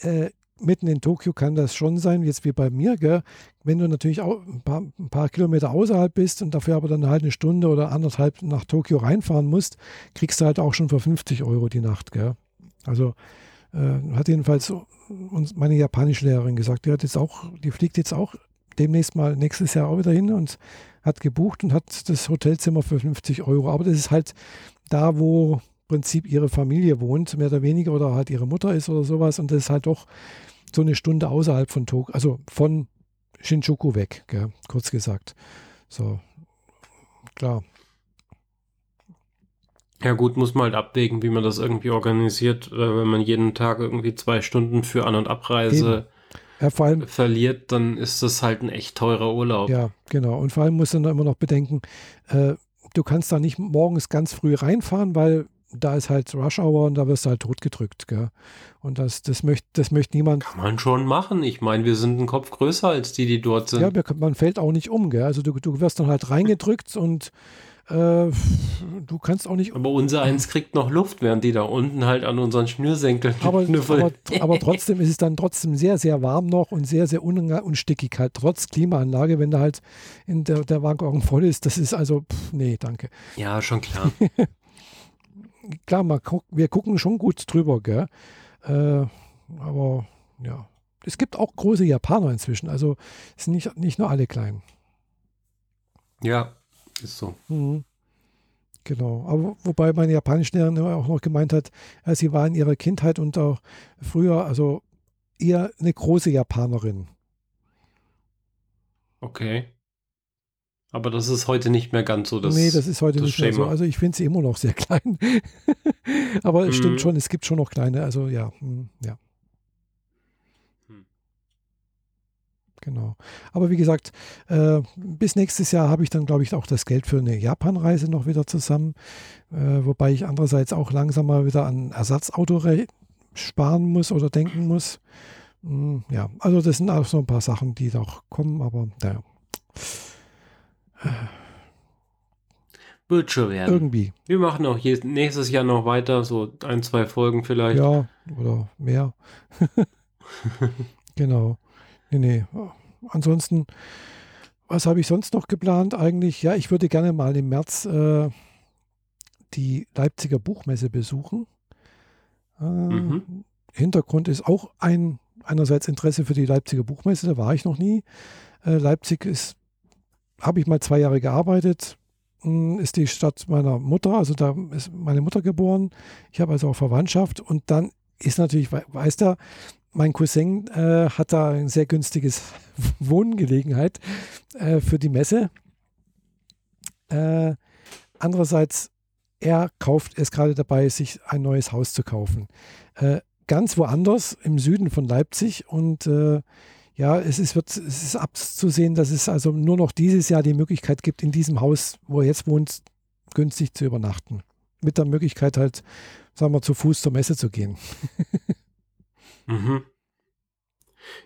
Äh, mitten in Tokio kann das schon sein, jetzt wie bei mir, gell? wenn du natürlich auch ein paar, ein paar, Kilometer außerhalb bist und dafür aber dann halt eine Stunde oder anderthalb nach Tokio reinfahren musst, kriegst du halt auch schon für 50 Euro die Nacht. Gell? Also äh, hat jedenfalls uns meine japanische Lehrerin gesagt, die hat jetzt auch, die fliegt jetzt auch demnächst mal nächstes Jahr auch wieder hin und hat gebucht und hat das Hotelzimmer für 50 Euro. Aber das ist halt da, wo Prinzip ihre Familie wohnt, mehr oder weniger, oder halt ihre Mutter ist oder sowas. Und das ist halt doch so eine Stunde außerhalb von Tokio, also von Shinjuku weg, gell, kurz gesagt. So, klar. Ja gut, muss man halt abwägen, wie man das irgendwie organisiert, wenn man jeden Tag irgendwie zwei Stunden für An- und Abreise ja, vor allem, verliert, dann ist das halt ein echt teurer Urlaub. Ja, genau. Und vor allem muss man immer noch bedenken, äh, du kannst da nicht morgens ganz früh reinfahren, weil da ist halt Rush Hour und da wirst du halt totgedrückt. Gell? Und das, das, möchte, das möchte niemand. Kann man schon machen. Ich meine, wir sind ein Kopf größer als die, die dort sind. Ja, man fällt auch nicht um. Gell? Also du, du wirst dann halt reingedrückt und äh, du kannst auch nicht. Aber unser eins kriegt noch Luft, während die da unten halt an unseren Schnürsenkeln aber, aber, aber, trotzdem ist es dann trotzdem sehr, sehr warm noch und sehr, sehr un unstickig halt, trotz Klimaanlage, wenn da halt in der, der Waggon voll ist. Das ist also, pff, nee, danke. Ja, schon klar. klar, mal guck, wir gucken schon gut drüber, gell? Äh, aber ja. Es gibt auch große Japaner inzwischen, also es sind nicht, nicht nur alle klein. Ja, ist so. Mhm. Genau. Aber wobei meine japanische Lehrerin auch noch gemeint hat, äh, sie war in ihrer Kindheit und auch früher, also eher eine große Japanerin. Okay. Aber das ist heute nicht mehr ganz so das Nee, das ist heute das nicht Schema. mehr so. Also ich finde sie immer noch sehr klein. Aber es mhm. stimmt schon, es gibt schon noch kleine. Also ja, hm, ja. Genau. Aber wie gesagt, äh, bis nächstes Jahr habe ich dann, glaube ich, auch das Geld für eine Japan-Reise noch wieder zusammen. Äh, wobei ich andererseits auch langsam mal wieder an Ersatzauto sparen muss oder denken muss. Hm, ja, also das sind auch so ein paar Sachen, die noch kommen, aber naja. Wird schon werden. Irgendwie. Wir machen auch nächstes Jahr noch weiter, so ein, zwei Folgen vielleicht. Ja, oder mehr. genau. Nee, nee. Ansonsten, was habe ich sonst noch geplant eigentlich? Ja, ich würde gerne mal im März äh, die Leipziger Buchmesse besuchen. Äh, mhm. Hintergrund ist auch ein einerseits Interesse für die Leipziger Buchmesse, da war ich noch nie. Äh, Leipzig ist, habe ich mal zwei Jahre gearbeitet, hm, ist die Stadt meiner Mutter, also da ist meine Mutter geboren. Ich habe also auch Verwandtschaft und dann ist natürlich, weiß der, mein Cousin äh, hat da ein sehr günstiges Wohngelegenheit äh, für die Messe. Äh, andererseits, er kauft, er ist gerade dabei, sich ein neues Haus zu kaufen. Äh, ganz woanders im Süden von Leipzig und äh, ja, es ist, wird, es ist abzusehen, dass es also nur noch dieses Jahr die Möglichkeit gibt, in diesem Haus, wo er jetzt wohnt, günstig zu übernachten. Mit der Möglichkeit halt, sagen wir, zu Fuß zur Messe zu gehen. Mhm.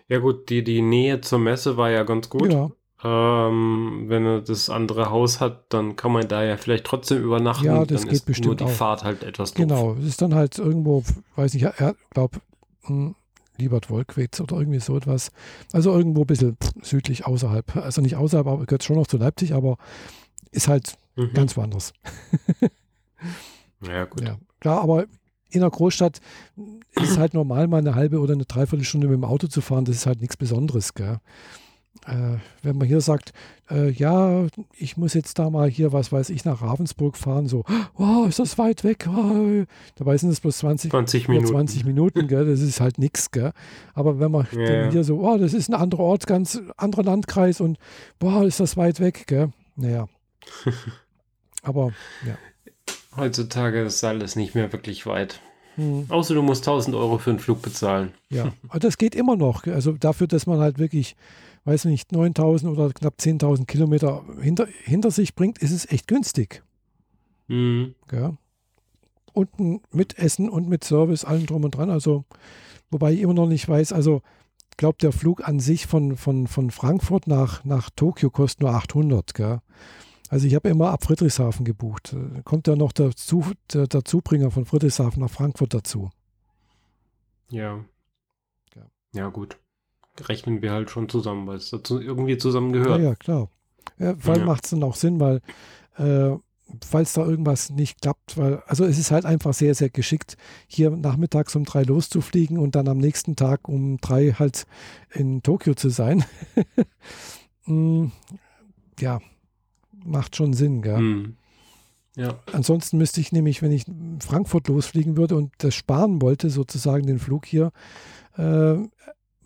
Ja gut, die, die Nähe zur Messe war ja ganz gut. Ja. Ähm, wenn er das andere Haus hat, dann kann man da ja vielleicht trotzdem übernachten. Ja, das dann geht bestimmt nur die auch. Fahrt halt etwas doof. Genau, es ist dann halt irgendwo, weiß ich, er glaube, hm, Liebert Wolkwitz oder irgendwie so etwas. Also irgendwo ein bisschen südlich außerhalb. Also nicht außerhalb, aber gehört schon noch zu Leipzig, aber ist halt mhm. ganz woanders. ja, gut. Ja, klar, aber in einer Großstadt ist es halt normal, mal eine halbe oder eine Dreiviertelstunde mit dem Auto zu fahren. Das ist halt nichts Besonderes. Gell? Äh, wenn man hier sagt, äh, ja, ich muss jetzt da mal hier, was weiß ich, nach Ravensburg fahren, so, oh, ist das weit weg? Oh, dabei sind es bloß 20, 20 Minuten. 20 Minuten gell? das ist halt nichts. Aber wenn man yeah. hier so, oh, das ist ein anderer Ort, ganz anderer Landkreis und boah, ist das weit weg, gell? Naja. Aber ja. Heutzutage ist alles nicht mehr wirklich weit. Hm. Außer du musst 1000 Euro für einen Flug bezahlen. Ja, das geht immer noch. Also dafür, dass man halt wirklich, weiß nicht, 9000 oder knapp 10.000 Kilometer hinter, hinter sich bringt, ist es echt günstig. Mhm. Ja. Und mit Essen und mit Service, allem drum und dran. Also, wobei ich immer noch nicht weiß, also, ich glaube, der Flug an sich von, von, von Frankfurt nach, nach Tokio kostet nur 800. Gell? Also ich habe immer ab Friedrichshafen gebucht. Kommt ja noch der, Zu, der, der, Zubringer von Friedrichshafen nach Frankfurt dazu. Ja. Ja, ja gut. Rechnen wir halt schon zusammen, weil es dazu irgendwie zusammengehört. Ja, ja, klar. Ja, vor allem ja. macht es dann auch Sinn, weil äh, falls da irgendwas nicht klappt, weil, also es ist halt einfach sehr, sehr geschickt, hier nachmittags um drei loszufliegen und dann am nächsten Tag um drei halt in Tokio zu sein. mm, ja, macht schon Sinn, gell? Hm. Ja. Ansonsten müsste ich nämlich, wenn ich Frankfurt losfliegen würde und das sparen wollte, sozusagen den Flug hier, äh,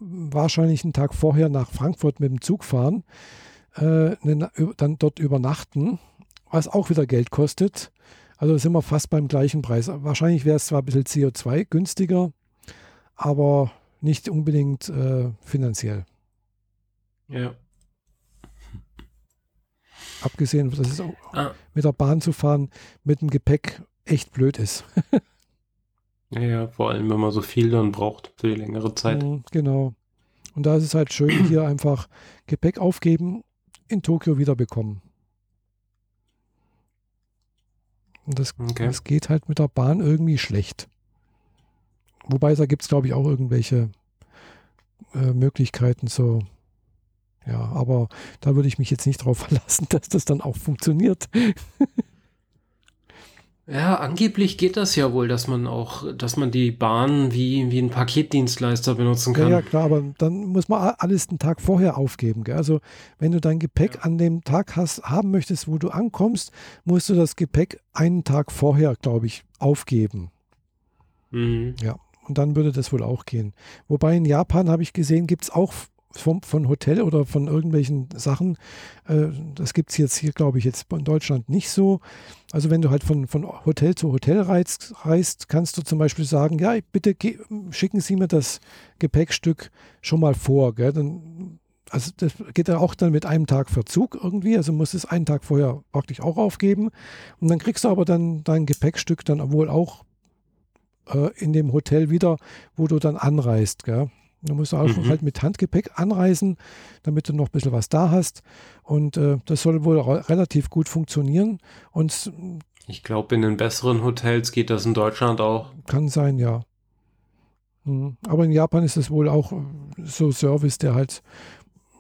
wahrscheinlich einen Tag vorher nach Frankfurt mit dem Zug fahren, äh, dann dort übernachten, was auch wieder Geld kostet. Also sind wir fast beim gleichen Preis. Wahrscheinlich wäre es zwar ein bisschen CO2 günstiger, aber nicht unbedingt äh, finanziell. Ja. Abgesehen, dass es auch ah. mit der Bahn zu fahren mit dem Gepäck echt blöd ist. ja, ja, vor allem, wenn man so viel dann braucht für die längere Zeit. Mhm, genau. Und da ist es halt schön, hier einfach Gepäck aufgeben, in Tokio wiederbekommen. Und das, okay. das geht halt mit der Bahn irgendwie schlecht. Wobei, da gibt es, glaube ich, auch irgendwelche äh, Möglichkeiten, so. Ja, aber da würde ich mich jetzt nicht darauf verlassen, dass das dann auch funktioniert. Ja, angeblich geht das ja wohl, dass man auch, dass man die Bahn wie, wie ein Paketdienstleister benutzen kann. Ja, ja, klar, aber dann muss man alles einen Tag vorher aufgeben. Gell? Also wenn du dein Gepäck ja. an dem Tag hast, haben möchtest, wo du ankommst, musst du das Gepäck einen Tag vorher, glaube ich, aufgeben. Mhm. Ja, und dann würde das wohl auch gehen. Wobei in Japan habe ich gesehen, gibt es auch vom, von Hotel oder von irgendwelchen Sachen. Äh, das gibt es jetzt hier, glaube ich, jetzt in Deutschland nicht so. Also wenn du halt von, von Hotel zu Hotel reist, reist, kannst du zum Beispiel sagen, ja, bitte schicken Sie mir das Gepäckstück schon mal vor. Gell? Dann, also das geht ja auch dann mit einem Tag Verzug irgendwie. Also musst es einen Tag vorher praktisch auch aufgeben. Und dann kriegst du aber dann dein Gepäckstück dann wohl auch äh, in dem Hotel wieder, wo du dann anreist. Gell? Du musst auch mhm. halt mit Handgepäck anreisen, damit du noch ein bisschen was da hast. Und äh, das soll wohl relativ gut funktionieren. Und ich glaube, in den besseren Hotels geht das in Deutschland auch. Kann sein, ja. Mhm. Aber in Japan ist es wohl auch so Service, der halt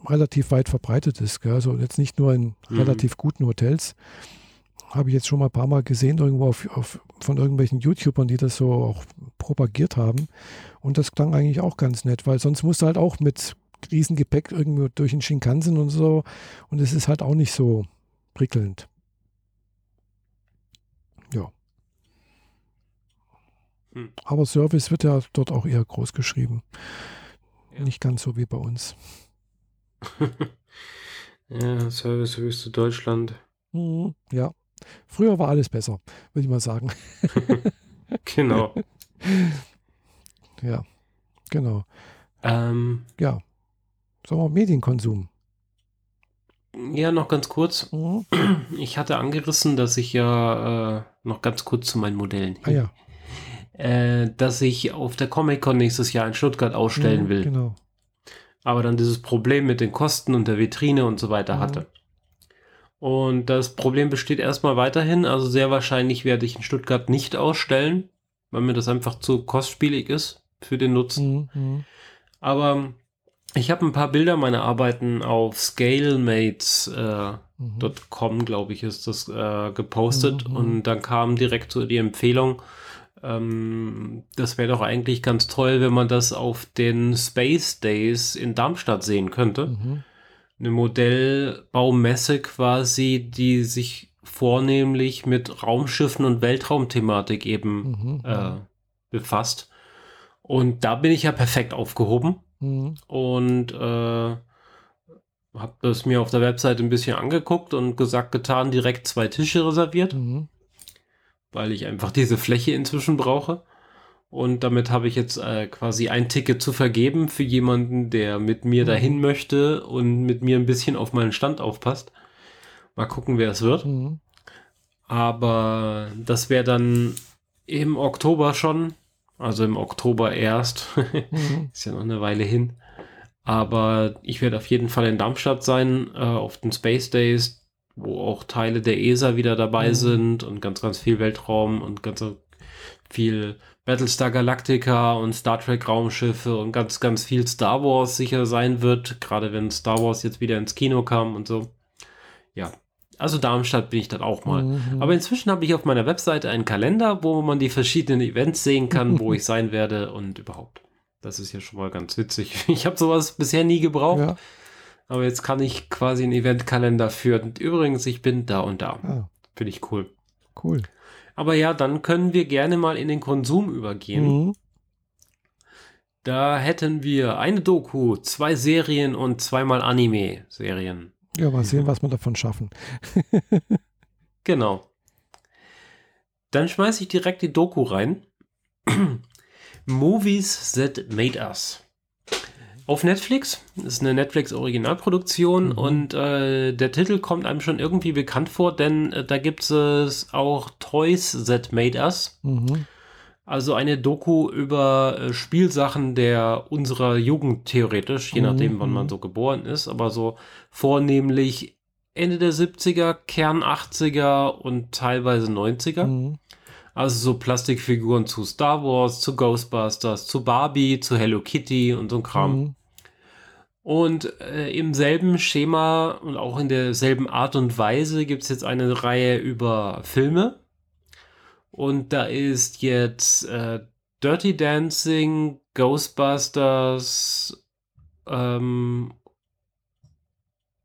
relativ weit verbreitet ist. Gell? Also jetzt nicht nur in mhm. relativ guten Hotels. Habe ich jetzt schon mal ein paar Mal gesehen, irgendwo auf, auf, von irgendwelchen YouTubern, die das so auch propagiert haben. Und das klang eigentlich auch ganz nett, weil sonst musst du halt auch mit Riesengepäck irgendwo durch den Shinkansen und so. Und es ist halt auch nicht so prickelnd. Ja. Hm. Aber Service wird ja dort auch eher groß geschrieben. Ja. Nicht ganz so wie bei uns. ja, Service höchste Deutschland. Mhm, ja. Früher war alles besser, würde ich mal sagen. genau. Ja, genau. Ähm, ja. Sagen wir Medienkonsum. Ja, noch ganz kurz. Mhm. Ich hatte angerissen, dass ich ja äh, noch ganz kurz zu meinen Modellen. Ah, ja. Äh, dass ich auf der Comic-Con nächstes Jahr in Stuttgart ausstellen mhm, will. Genau. Aber dann dieses Problem mit den Kosten und der Vitrine und so weiter mhm. hatte. Und das Problem besteht erstmal weiterhin. Also sehr wahrscheinlich werde ich in Stuttgart nicht ausstellen, weil mir das einfach zu kostspielig ist für den Nutzen. Mhm. mhm. Aber ich habe ein paar Bilder meiner Arbeiten auf scalemates.com, äh, mhm. glaube ich, ist das äh, gepostet. Mhm. Und dann kam direkt so die Empfehlung, ähm, das wäre doch eigentlich ganz toll, wenn man das auf den Space Days in Darmstadt sehen könnte. Mhm. Eine Modellbaumesse quasi, die sich vornehmlich mit Raumschiffen und Weltraumthematik eben mhm. äh, befasst. Und da bin ich ja perfekt aufgehoben. Mhm. Und äh, habe das mir auf der Webseite ein bisschen angeguckt und gesagt, getan, direkt zwei Tische reserviert, mhm. weil ich einfach diese Fläche inzwischen brauche. Und damit habe ich jetzt äh, quasi ein Ticket zu vergeben für jemanden, der mit mir mhm. dahin möchte und mit mir ein bisschen auf meinen Stand aufpasst. Mal gucken, wer es wird. Mhm. Aber das wäre dann im Oktober schon also im Oktober erst. mhm. Ist ja noch eine Weile hin. Aber ich werde auf jeden Fall in Darmstadt sein, äh, auf den Space Days, wo auch Teile der ESA wieder dabei mhm. sind und ganz, ganz viel Weltraum und ganz viel Battlestar Galactica und Star Trek Raumschiffe und ganz, ganz viel Star Wars sicher sein wird, gerade wenn Star Wars jetzt wieder ins Kino kam und so. Ja, also Darmstadt bin ich dann auch mal. Mhm. Aber inzwischen habe ich auf meiner Webseite einen Kalender, wo man die verschiedenen Events sehen kann, wo ich sein werde und überhaupt. Das ist ja schon mal ganz witzig. Ich habe sowas bisher nie gebraucht. Ja. Aber jetzt kann ich quasi einen Eventkalender führen. übrigens, ich bin da und da. Ah. Finde ich cool. Cool. Aber ja, dann können wir gerne mal in den Konsum übergehen. Mhm. Da hätten wir eine Doku, zwei Serien und zweimal Anime-Serien. Ja, mal sehen, was wir davon schaffen. genau. Dann schmeiße ich direkt die Doku rein. Movies That Made Us. Auf Netflix. Das ist eine Netflix-Originalproduktion mhm. und äh, der Titel kommt einem schon irgendwie bekannt vor, denn äh, da gibt es auch Toys That Made Us. Mhm. Also eine Doku über äh, Spielsachen der unserer Jugend theoretisch, je nachdem, wann man mhm. so geboren ist, aber so vornehmlich Ende der 70er, Kern 80er und teilweise 90er. Mhm. Also so Plastikfiguren zu Star Wars, zu Ghostbusters, zu Barbie, zu Hello Kitty und so ein Kram. Mhm. Und äh, im selben Schema und auch in derselben Art und Weise gibt es jetzt eine Reihe über Filme. Und da ist jetzt äh, Dirty Dancing, Ghostbusters, ähm,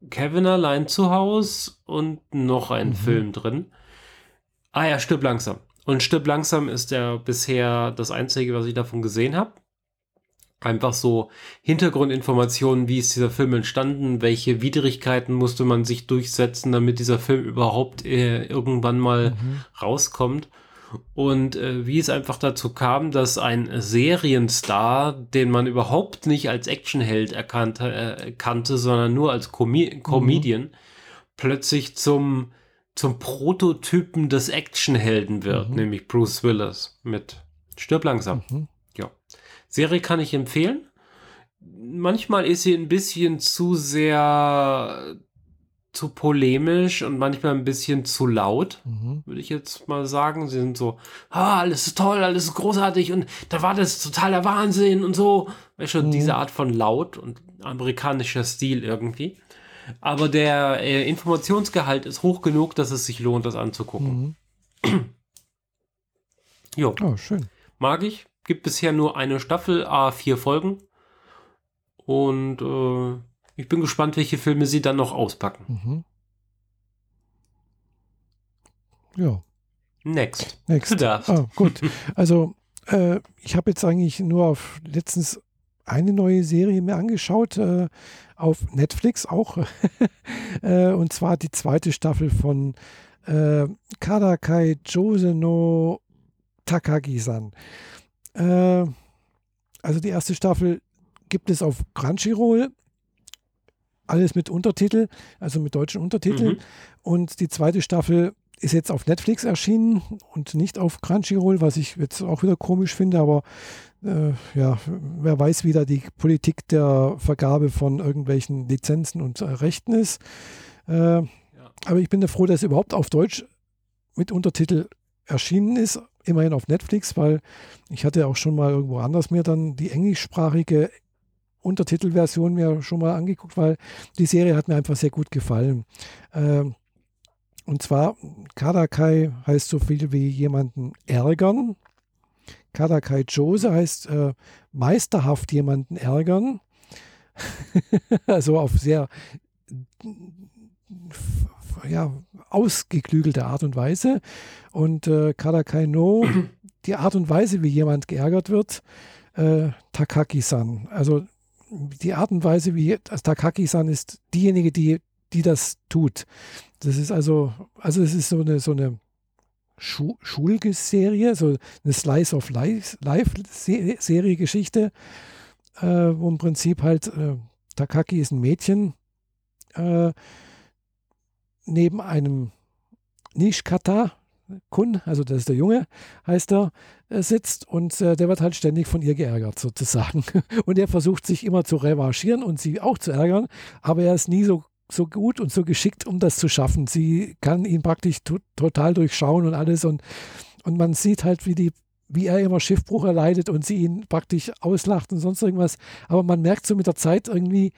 Kevin allein zu Hause und noch ein mhm. Film drin. Ah ja, Stirb langsam. Und Stirb langsam ist ja bisher das einzige, was ich davon gesehen habe. Einfach so Hintergrundinformationen, wie ist dieser Film entstanden, welche Widrigkeiten musste man sich durchsetzen, damit dieser Film überhaupt äh, irgendwann mal mhm. rauskommt. Und äh, wie es einfach dazu kam, dass ein Serienstar, den man überhaupt nicht als Actionheld erkannte, äh, kannte, sondern nur als Com Comedian, mhm. plötzlich zum, zum Prototypen des Actionhelden wird, mhm. nämlich Bruce Willis mit Stirb langsam. Mhm. Serie kann ich empfehlen. Manchmal ist sie ein bisschen zu sehr zu polemisch und manchmal ein bisschen zu laut, mhm. würde ich jetzt mal sagen. Sie sind so, ah, alles ist toll, alles ist großartig und da war das totaler Wahnsinn und so. Weißt schon, mhm. diese Art von laut und amerikanischer Stil irgendwie. Aber der äh, Informationsgehalt ist hoch genug, dass es sich lohnt, das anzugucken. Mhm. jo. Oh, schön. Mag ich. Gibt bisher nur eine Staffel, a vier Folgen. Und äh, ich bin gespannt, welche Filme sie dann noch auspacken. Mhm. Ja. Next. Next. Ah, gut. Also, äh, ich habe jetzt eigentlich nur auf letztens eine neue Serie mir angeschaut, äh, auf Netflix auch. äh, und zwar die zweite Staffel von äh, Kadakai Jose no Takagi-san. Äh, also die erste Staffel gibt es auf Crunchyroll alles mit Untertitel, also mit deutschen Untertiteln. Mhm. Und die zweite Staffel ist jetzt auf Netflix erschienen und nicht auf Crunchyroll, was ich jetzt auch wieder komisch finde, aber äh, ja, wer weiß, wie da die Politik der Vergabe von irgendwelchen Lizenzen und äh, Rechten ist. Äh, ja. Aber ich bin da froh, dass es überhaupt auf Deutsch mit Untertitel erschienen ist, immerhin auf Netflix, weil ich hatte auch schon mal irgendwo anders mir dann die englischsprachige Untertitelversion mir schon mal angeguckt, weil die Serie hat mir einfach sehr gut gefallen. Ähm, und zwar, Kadakai heißt so viel wie jemanden ärgern. Kadakai Jose heißt äh, meisterhaft jemanden ärgern. also auf sehr ja, ausgeklügelte Art und Weise. Und äh, Kadakai no, die Art und Weise, wie jemand geärgert wird, äh, Takaki-san. Also die Art und Weise, wie Takaki-san ist diejenige, die, die das tut. Das ist also, also es ist so eine, so eine Schu Schulserie, so eine Slice of Life-Serie, Geschichte, äh, wo im Prinzip halt äh, Takaki ist ein Mädchen äh, neben einem Nishikata, Kun, also das ist der Junge, heißt er, äh, sitzt und äh, der wird halt ständig von ihr geärgert sozusagen. Und er versucht sich immer zu revanchieren und sie auch zu ärgern, aber er ist nie so, so gut und so geschickt, um das zu schaffen. Sie kann ihn praktisch total durchschauen und alles und, und man sieht halt, wie die wie er immer Schiffbruch erleidet und sie ihn praktisch auslacht und sonst irgendwas. Aber man merkt so mit der Zeit irgendwie,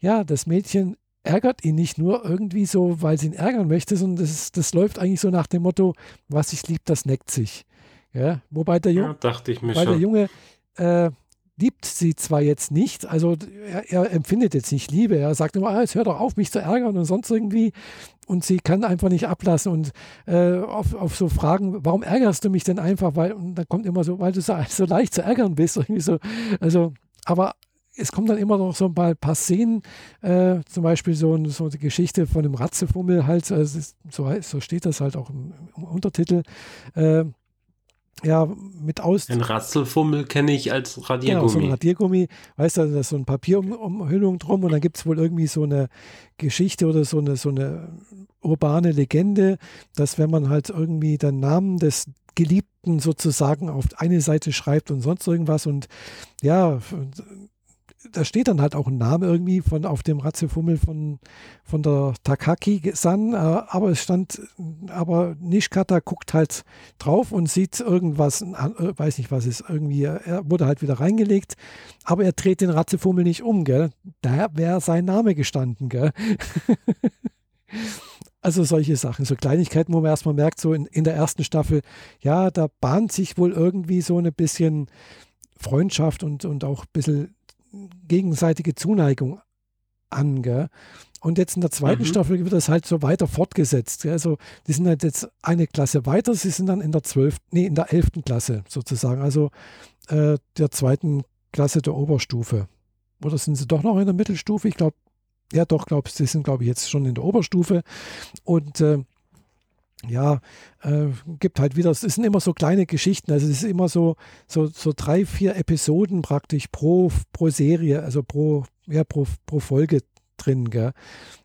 ja, das Mädchen ärgert ihn nicht nur irgendwie so, weil sie ihn ärgern möchte, sondern das, das läuft eigentlich so nach dem Motto, was sich liebt, das neckt sich. Ja, wobei der Junge, ja, dachte ich mir weil der Junge äh, liebt sie zwar jetzt nicht, also er, er, empfindet jetzt nicht Liebe, er sagt immer, ah, jetzt hör doch auf, mich zu ärgern und sonst irgendwie. Und sie kann einfach nicht ablassen. Und äh, auf, auf so Fragen, warum ärgerst du mich denn einfach, weil, und dann kommt immer so, weil du so, so leicht zu ärgern bist, irgendwie so, also, aber es kommen dann immer noch so ein paar, paar Szenen, äh, zum Beispiel so, so eine Geschichte von einem Ratzefummel halt, also ist, so, so steht das halt auch im, im Untertitel. Äh, ja, mit aus. Ein Ratzelfummel kenne ich als Radiergummi. Genau, so ein Radiergummi, weißt du, da ist so eine Papierumhüllung drum und dann gibt es wohl irgendwie so eine Geschichte oder so eine, so eine urbane Legende, dass wenn man halt irgendwie den Namen des Geliebten sozusagen auf eine Seite schreibt und sonst irgendwas und ja, da steht dann halt auch ein Name irgendwie von auf dem Ratzefummel von, von der Takaki-san, äh, aber es stand, aber Nishikata guckt halt drauf und sieht irgendwas, äh, weiß nicht was ist, irgendwie, er wurde halt wieder reingelegt, aber er dreht den Ratzefummel nicht um, gell? Da wäre sein Name gestanden, gell? Also solche Sachen, so Kleinigkeiten, wo man erstmal merkt, so in, in der ersten Staffel, ja, da bahnt sich wohl irgendwie so ein bisschen Freundschaft und, und auch ein bisschen gegenseitige Zuneigung an. Gell? Und jetzt in der zweiten mhm. Staffel wird das halt so weiter fortgesetzt. Gell? Also die sind halt jetzt eine Klasse weiter, sie sind dann in der zwölften, nee, in der elften Klasse sozusagen, also äh, der zweiten Klasse der Oberstufe. Oder sind sie doch noch in der Mittelstufe? Ich glaube, ja doch, glaube sie sind, glaube ich, jetzt schon in der Oberstufe. Und äh, ja, äh, gibt halt wieder, es sind immer so kleine Geschichten, also es ist immer so, so, so drei, vier Episoden praktisch pro, pro Serie, also pro, ja, pro, pro Folge drin, gell?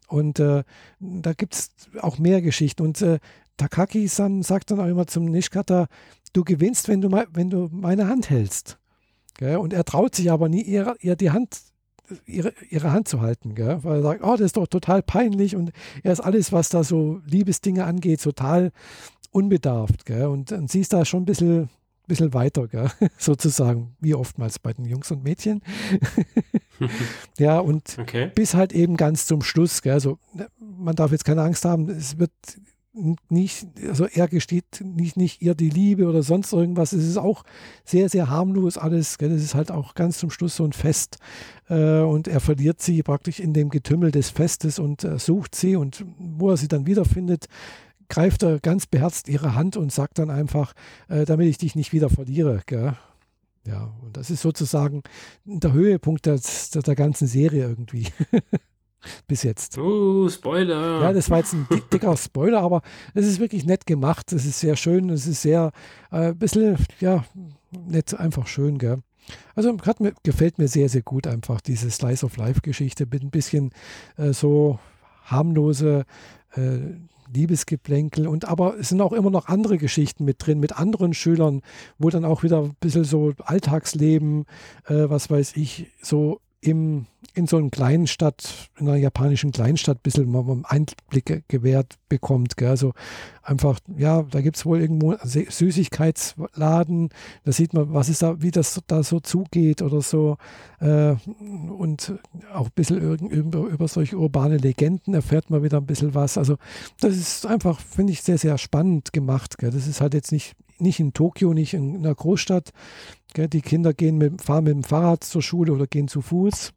Und äh, da gibt es auch mehr Geschichten. Und äh, Takaki-san sagt dann auch immer zum Nishikata, du gewinnst, wenn du, wenn du meine Hand hältst. Gell? Und er traut sich aber nie, ihr, ihr die Hand ihre, ihre Hand zu halten, gell? weil er sagt, oh, das ist doch total peinlich und er ist alles, was da so Liebesdinge angeht, total unbedarft. Gell? Und, und sie ist da schon ein bisschen, bisschen weiter, gell? sozusagen, wie oftmals bei den Jungs und Mädchen. ja, und okay. bis halt eben ganz zum Schluss. Gell? Also, ne, man darf jetzt keine Angst haben, es wird nicht, also er gesteht nicht, nicht ihr die Liebe oder sonst irgendwas. Es ist auch sehr, sehr harmlos alles. Gell? Es ist halt auch ganz zum Schluss so ein Fest. Äh, und er verliert sie praktisch in dem Getümmel des Festes und äh, sucht sie. Und wo er sie dann wiederfindet, greift er ganz beherzt ihre Hand und sagt dann einfach, äh, damit ich dich nicht wieder verliere. Gell? Ja, und das ist sozusagen der Höhepunkt der, der, der ganzen Serie irgendwie. bis jetzt. Oh, Spoiler. Ja, das war jetzt ein dicker Spoiler, aber es ist wirklich nett gemacht. Es ist sehr schön. Es ist sehr, äh, ein bisschen, ja, nett, einfach schön, gell. Also hat mir, gefällt mir sehr, sehr gut einfach diese Slice of Life-Geschichte mit ein bisschen äh, so harmlose äh, Liebesgeplänkel und aber es sind auch immer noch andere Geschichten mit drin, mit anderen Schülern, wo dann auch wieder ein bisschen so Alltagsleben, äh, was weiß ich, so im in so einer kleinen Stadt, in einer japanischen Kleinstadt, ein bisschen mal Einblicke gewährt bekommt. Gell? Also einfach, ja, da gibt es wohl irgendwo Süßigkeitsladen, da sieht man, was ist da, wie das da so zugeht oder so. Äh, und auch ein bisschen über, über solche urbane Legenden erfährt man wieder ein bisschen was. Also das ist einfach, finde ich, sehr, sehr spannend gemacht. Gell? Das ist halt jetzt nicht, nicht in Tokio, nicht in einer Großstadt. Gell? Die Kinder gehen mit, fahren mit dem Fahrrad zur Schule oder gehen zu Fuß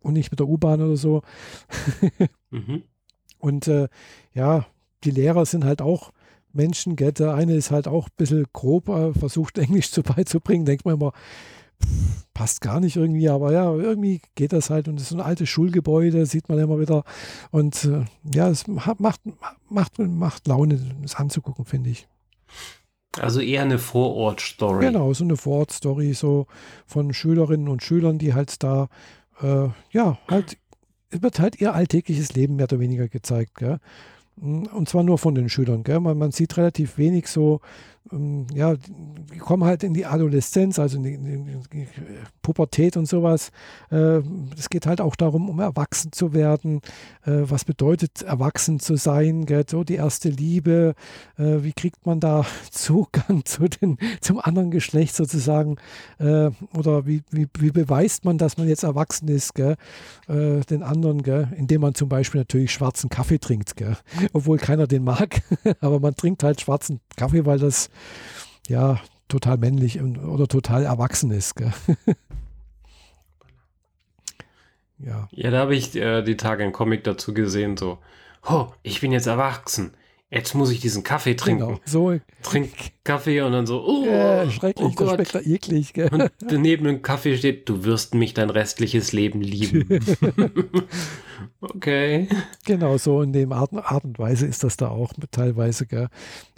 und nicht mit der U-Bahn oder so. mhm. Und äh, ja, die Lehrer sind halt auch Menschen, gell? der eine ist halt auch ein bisschen grob, äh, versucht Englisch zu beizubringen, denkt man immer, pff, passt gar nicht irgendwie, aber ja, irgendwie geht das halt und es ist ein altes Schulgebäude, sieht man immer wieder und äh, ja, es macht, macht, macht Laune, das anzugucken, finde ich. Also eher eine Vorort-Story. Genau, so eine Vorort-Story, so von Schülerinnen und Schülern, die halt da äh, ja, halt, es wird halt ihr alltägliches Leben mehr oder weniger gezeigt. Gell? Und zwar nur von den Schülern. Gell? Man, man sieht relativ wenig so ähm, ja, die kommen halt in die Adoleszenz, also in die, in die Pubertät und sowas. Äh, es geht halt auch darum, um erwachsen zu werden. Äh, was bedeutet erwachsen zu sein? Gell? So die erste Liebe. Äh, wie kriegt man da Zugang zu den, zum anderen Geschlecht sozusagen? Oder wie, wie, wie beweist man, dass man jetzt erwachsen ist? Gell? Den anderen, gell? indem man zum Beispiel natürlich schwarzen Kaffee trinkt. Gell? Obwohl keiner den mag, aber man trinkt halt schwarzen Kaffee, weil das ja, total männlich und, oder total erwachsen ist. ja. Ja, da habe ich äh, die Tage ein Comic dazu gesehen, so, oh, ich bin jetzt erwachsen. Jetzt muss ich diesen Kaffee trinken. Genau, so. Trink Kaffee und dann so, oh, ja, schrecklich, oh Gott. das schmeckt eklig. Gell? Und neben dem Kaffee steht, du wirst mich dein restliches Leben lieben. okay. Genau, so in dem Art, Art, und Weise ist das da auch teilweise. Gell?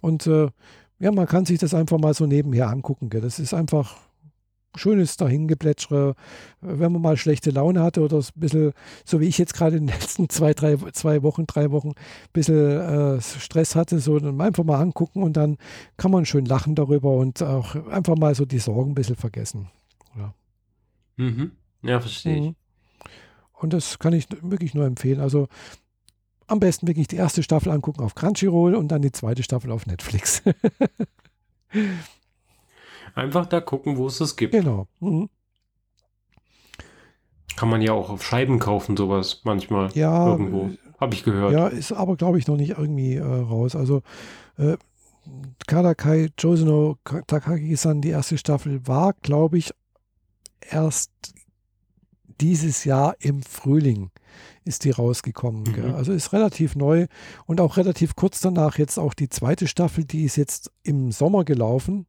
Und äh, ja, man kann sich das einfach mal so nebenher angucken. Gell? Das ist einfach schönes Dahingeplätschere. Wenn man mal schlechte Laune hatte oder ein bisschen, so wie ich jetzt gerade in den letzten zwei, drei, zwei Wochen, drei Wochen, ein bisschen äh, Stress hatte, so dann einfach mal angucken und dann kann man schön lachen darüber und auch einfach mal so die Sorgen ein bisschen vergessen. Ja. Mhm. Ja, verstehe ich. Mhm. Und das kann ich wirklich nur empfehlen. Also am besten wirklich die erste Staffel angucken auf Crunchyroll und dann die zweite Staffel auf Netflix. Einfach da gucken, wo es es gibt. Genau. Mhm. Kann man ja auch auf Scheiben kaufen, sowas manchmal. Ja. Irgendwo. Habe ich gehört. Ja, ist aber, glaube ich, noch nicht irgendwie äh, raus. Also äh, Kadakai Josuno Takagi-san, die erste Staffel, war, glaube ich, erst dieses Jahr im Frühling ist die rausgekommen. Mhm. Also ist relativ neu und auch relativ kurz danach jetzt auch die zweite Staffel, die ist jetzt im Sommer gelaufen.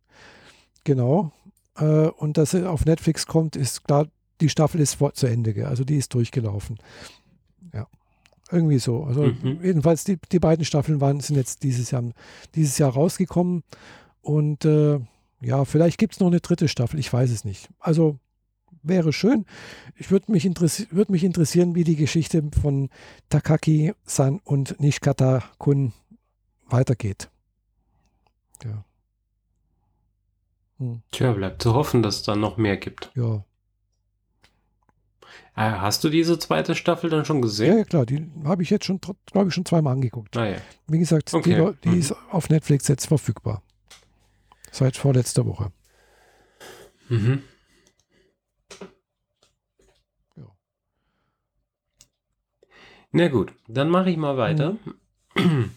Genau. Äh, und dass sie auf Netflix kommt, ist klar, die Staffel ist zu Ende. Also die ist durchgelaufen. Ja. Irgendwie so. Also mhm. jedenfalls die, die beiden Staffeln waren, sind jetzt dieses Jahr, dieses Jahr rausgekommen. Und äh, ja, vielleicht gibt es noch eine dritte Staffel, ich weiß es nicht. Also wäre schön. Ich würde mich, interessi würd mich interessieren, wie die Geschichte von Takaki-san und Nishikata-kun weitergeht. Ja. Hm. Tja, bleibt zu hoffen, dass es da noch mehr gibt. Ja. Äh, hast du diese zweite Staffel dann schon gesehen? Ja, ja klar, die habe ich jetzt schon, glaube ich, schon zweimal angeguckt. Ah, ja. Wie gesagt, okay. die, die mhm. ist auf Netflix jetzt verfügbar. Seit vorletzter Woche. Mhm. Na gut, dann mache ich mal weiter. Mhm.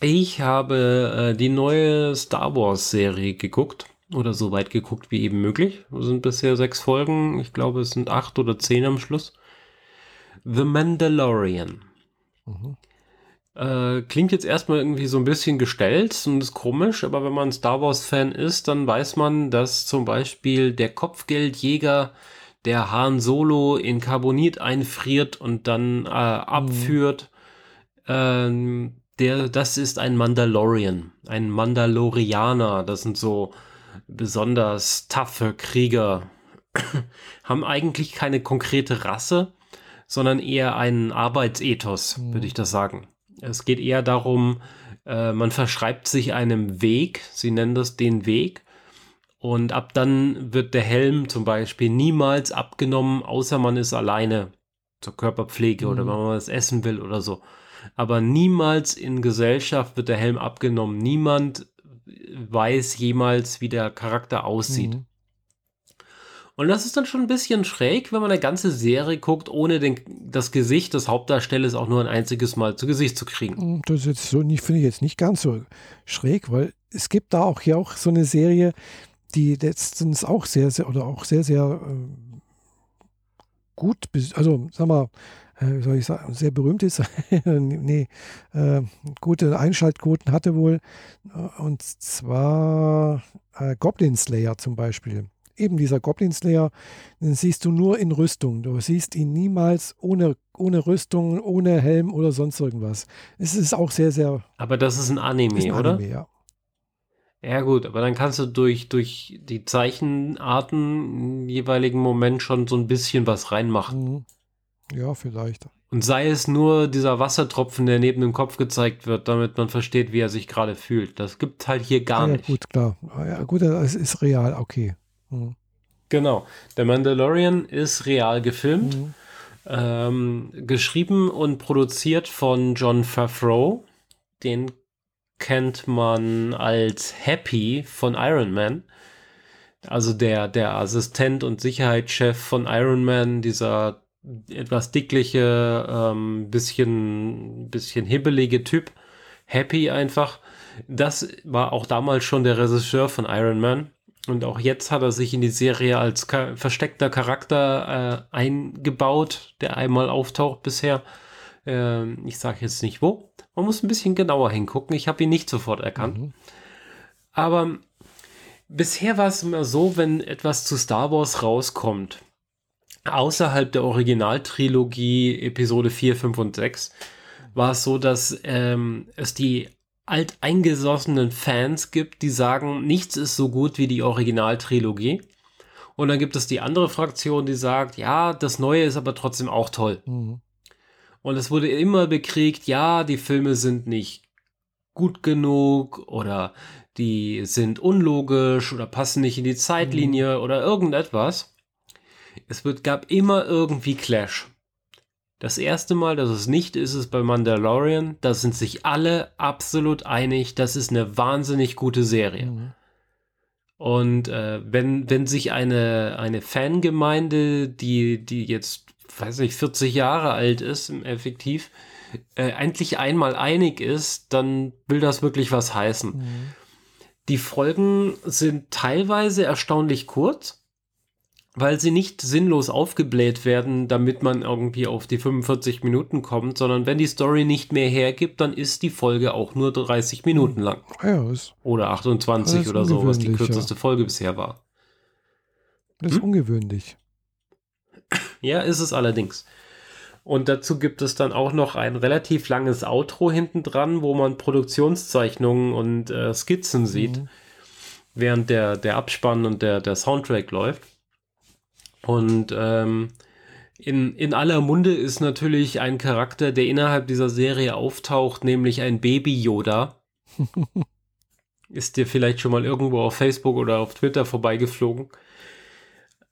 Ich habe äh, die neue Star Wars Serie geguckt oder so weit geguckt wie eben möglich. Es sind bisher sechs Folgen. Ich glaube, es sind acht oder zehn am Schluss. The Mandalorian. Mhm. Äh, klingt jetzt erstmal irgendwie so ein bisschen gestellt und ist komisch, aber wenn man Star Wars-Fan ist, dann weiß man, dass zum Beispiel der Kopfgeldjäger der Han Solo in Carbonit einfriert und dann äh, abführt. Mhm. Ähm, der, das ist ein Mandalorian, ein Mandalorianer. Das sind so besonders taffe Krieger. Haben eigentlich keine konkrete Rasse, sondern eher einen Arbeitsethos, mhm. würde ich das sagen. Es geht eher darum, äh, man verschreibt sich einem Weg, sie nennen das den Weg, und ab dann wird der Helm zum Beispiel niemals abgenommen, außer man ist alleine zur Körperpflege mhm. oder wenn man was essen will oder so. Aber niemals in Gesellschaft wird der Helm abgenommen. Niemand weiß jemals, wie der Charakter aussieht. Mhm. Und das ist dann schon ein bisschen schräg, wenn man eine ganze Serie guckt, ohne den, das Gesicht des Hauptdarstellers auch nur ein einziges Mal zu Gesicht zu kriegen. Mhm, das ist jetzt so, finde ich jetzt nicht ganz so schräg, weil es gibt da auch hier auch so eine Serie, die letztens auch sehr, sehr oder auch sehr, sehr äh, gut, also sag mal, äh, wie soll ich sagen, sehr berühmt ist, nee, äh, gute Einschaltquoten hatte wohl, äh, und zwar äh, Goblin Slayer zum Beispiel. Eben dieser Goblin Slayer, den siehst du nur in Rüstung. Du siehst ihn niemals ohne, ohne Rüstung, ohne Helm oder sonst irgendwas. Es ist auch sehr, sehr. Aber das ist ein Anime, ist ein oder? Anime, ja. Ja gut, aber dann kannst du durch, durch die Zeichenarten im jeweiligen Moment schon so ein bisschen was reinmachen. Mhm. Ja, vielleicht. Und sei es nur dieser Wassertropfen, der neben dem Kopf gezeigt wird, damit man versteht, wie er sich gerade fühlt. Das gibt halt hier gar ja, nicht. Gut, klar. Ah, ja, gut, es ist real, okay. Mhm. Genau. Der Mandalorian ist real gefilmt. Mhm. Ähm, geschrieben und produziert von John Favreau. Den kennt man als Happy von Iron Man. Also der, der Assistent und Sicherheitschef von Iron Man, dieser etwas dickliche, ähm, bisschen, bisschen hibbelige Typ. Happy einfach. Das war auch damals schon der Regisseur von Iron Man. Und auch jetzt hat er sich in die Serie als ka versteckter Charakter äh, eingebaut, der einmal auftaucht bisher. Ähm, ich sage jetzt nicht wo. Man muss ein bisschen genauer hingucken. Ich habe ihn nicht sofort erkannt. Mhm. Aber bisher war es immer so, wenn etwas zu Star Wars rauskommt, außerhalb der Originaltrilogie Episode 4, 5 und 6, war es so, dass ähm, es die alteingesossenen Fans gibt, die sagen, nichts ist so gut wie die Originaltrilogie. Und dann gibt es die andere Fraktion, die sagt, ja, das Neue ist aber trotzdem auch toll. Mhm. Und es wurde immer bekriegt, ja, die Filme sind nicht gut genug oder die sind unlogisch oder passen nicht in die Zeitlinie mhm. oder irgendetwas. es wird, gab immer irgendwie Clash. Das erste Mal, dass es nicht ist, ist bei Mandalorian. Da sind sich alle absolut einig, das ist eine wahnsinnig gute Serie. Mhm. Und äh, wenn, wenn sich eine, eine Fangemeinde, die, die jetzt, weiß nicht, 40 Jahre alt ist, effektiv, äh, endlich einmal einig ist, dann will das wirklich was heißen. Mhm. Die Folgen sind teilweise erstaunlich kurz weil sie nicht sinnlos aufgebläht werden, damit man irgendwie auf die 45 Minuten kommt, sondern wenn die Story nicht mehr hergibt, dann ist die Folge auch nur 30 Minuten hm. lang. Ja, ist oder 28 oder so, was die kürzeste ja. Folge bisher war. Das ist hm? ungewöhnlich. Ja, ist es allerdings. Und dazu gibt es dann auch noch ein relativ langes Outro hinten dran, wo man Produktionszeichnungen und äh, Skizzen sieht, mhm. während der, der Abspann und der, der Soundtrack läuft. Und ähm, in, in aller Munde ist natürlich ein Charakter, der innerhalb dieser Serie auftaucht, nämlich ein Baby-Yoda. ist dir vielleicht schon mal irgendwo auf Facebook oder auf Twitter vorbeigeflogen.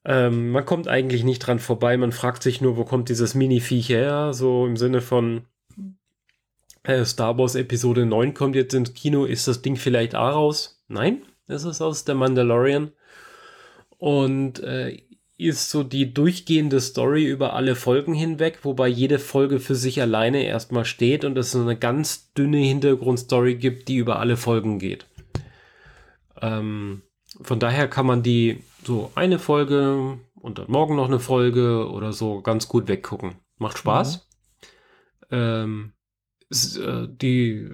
Ähm, man kommt eigentlich nicht dran vorbei, man fragt sich nur, wo kommt dieses Mini-Viech her? So im Sinne von äh, Star Wars Episode 9 kommt jetzt ins Kino, ist das Ding vielleicht auch raus? Nein, es ist aus der Mandalorian. Und äh, ist so die durchgehende Story über alle Folgen hinweg, wobei jede Folge für sich alleine erstmal steht und es eine ganz dünne Hintergrundstory gibt, die über alle Folgen geht. Ähm, von daher kann man die so eine Folge und dann morgen noch eine Folge oder so ganz gut weggucken. Macht Spaß. Mhm. Ähm, es, äh, die,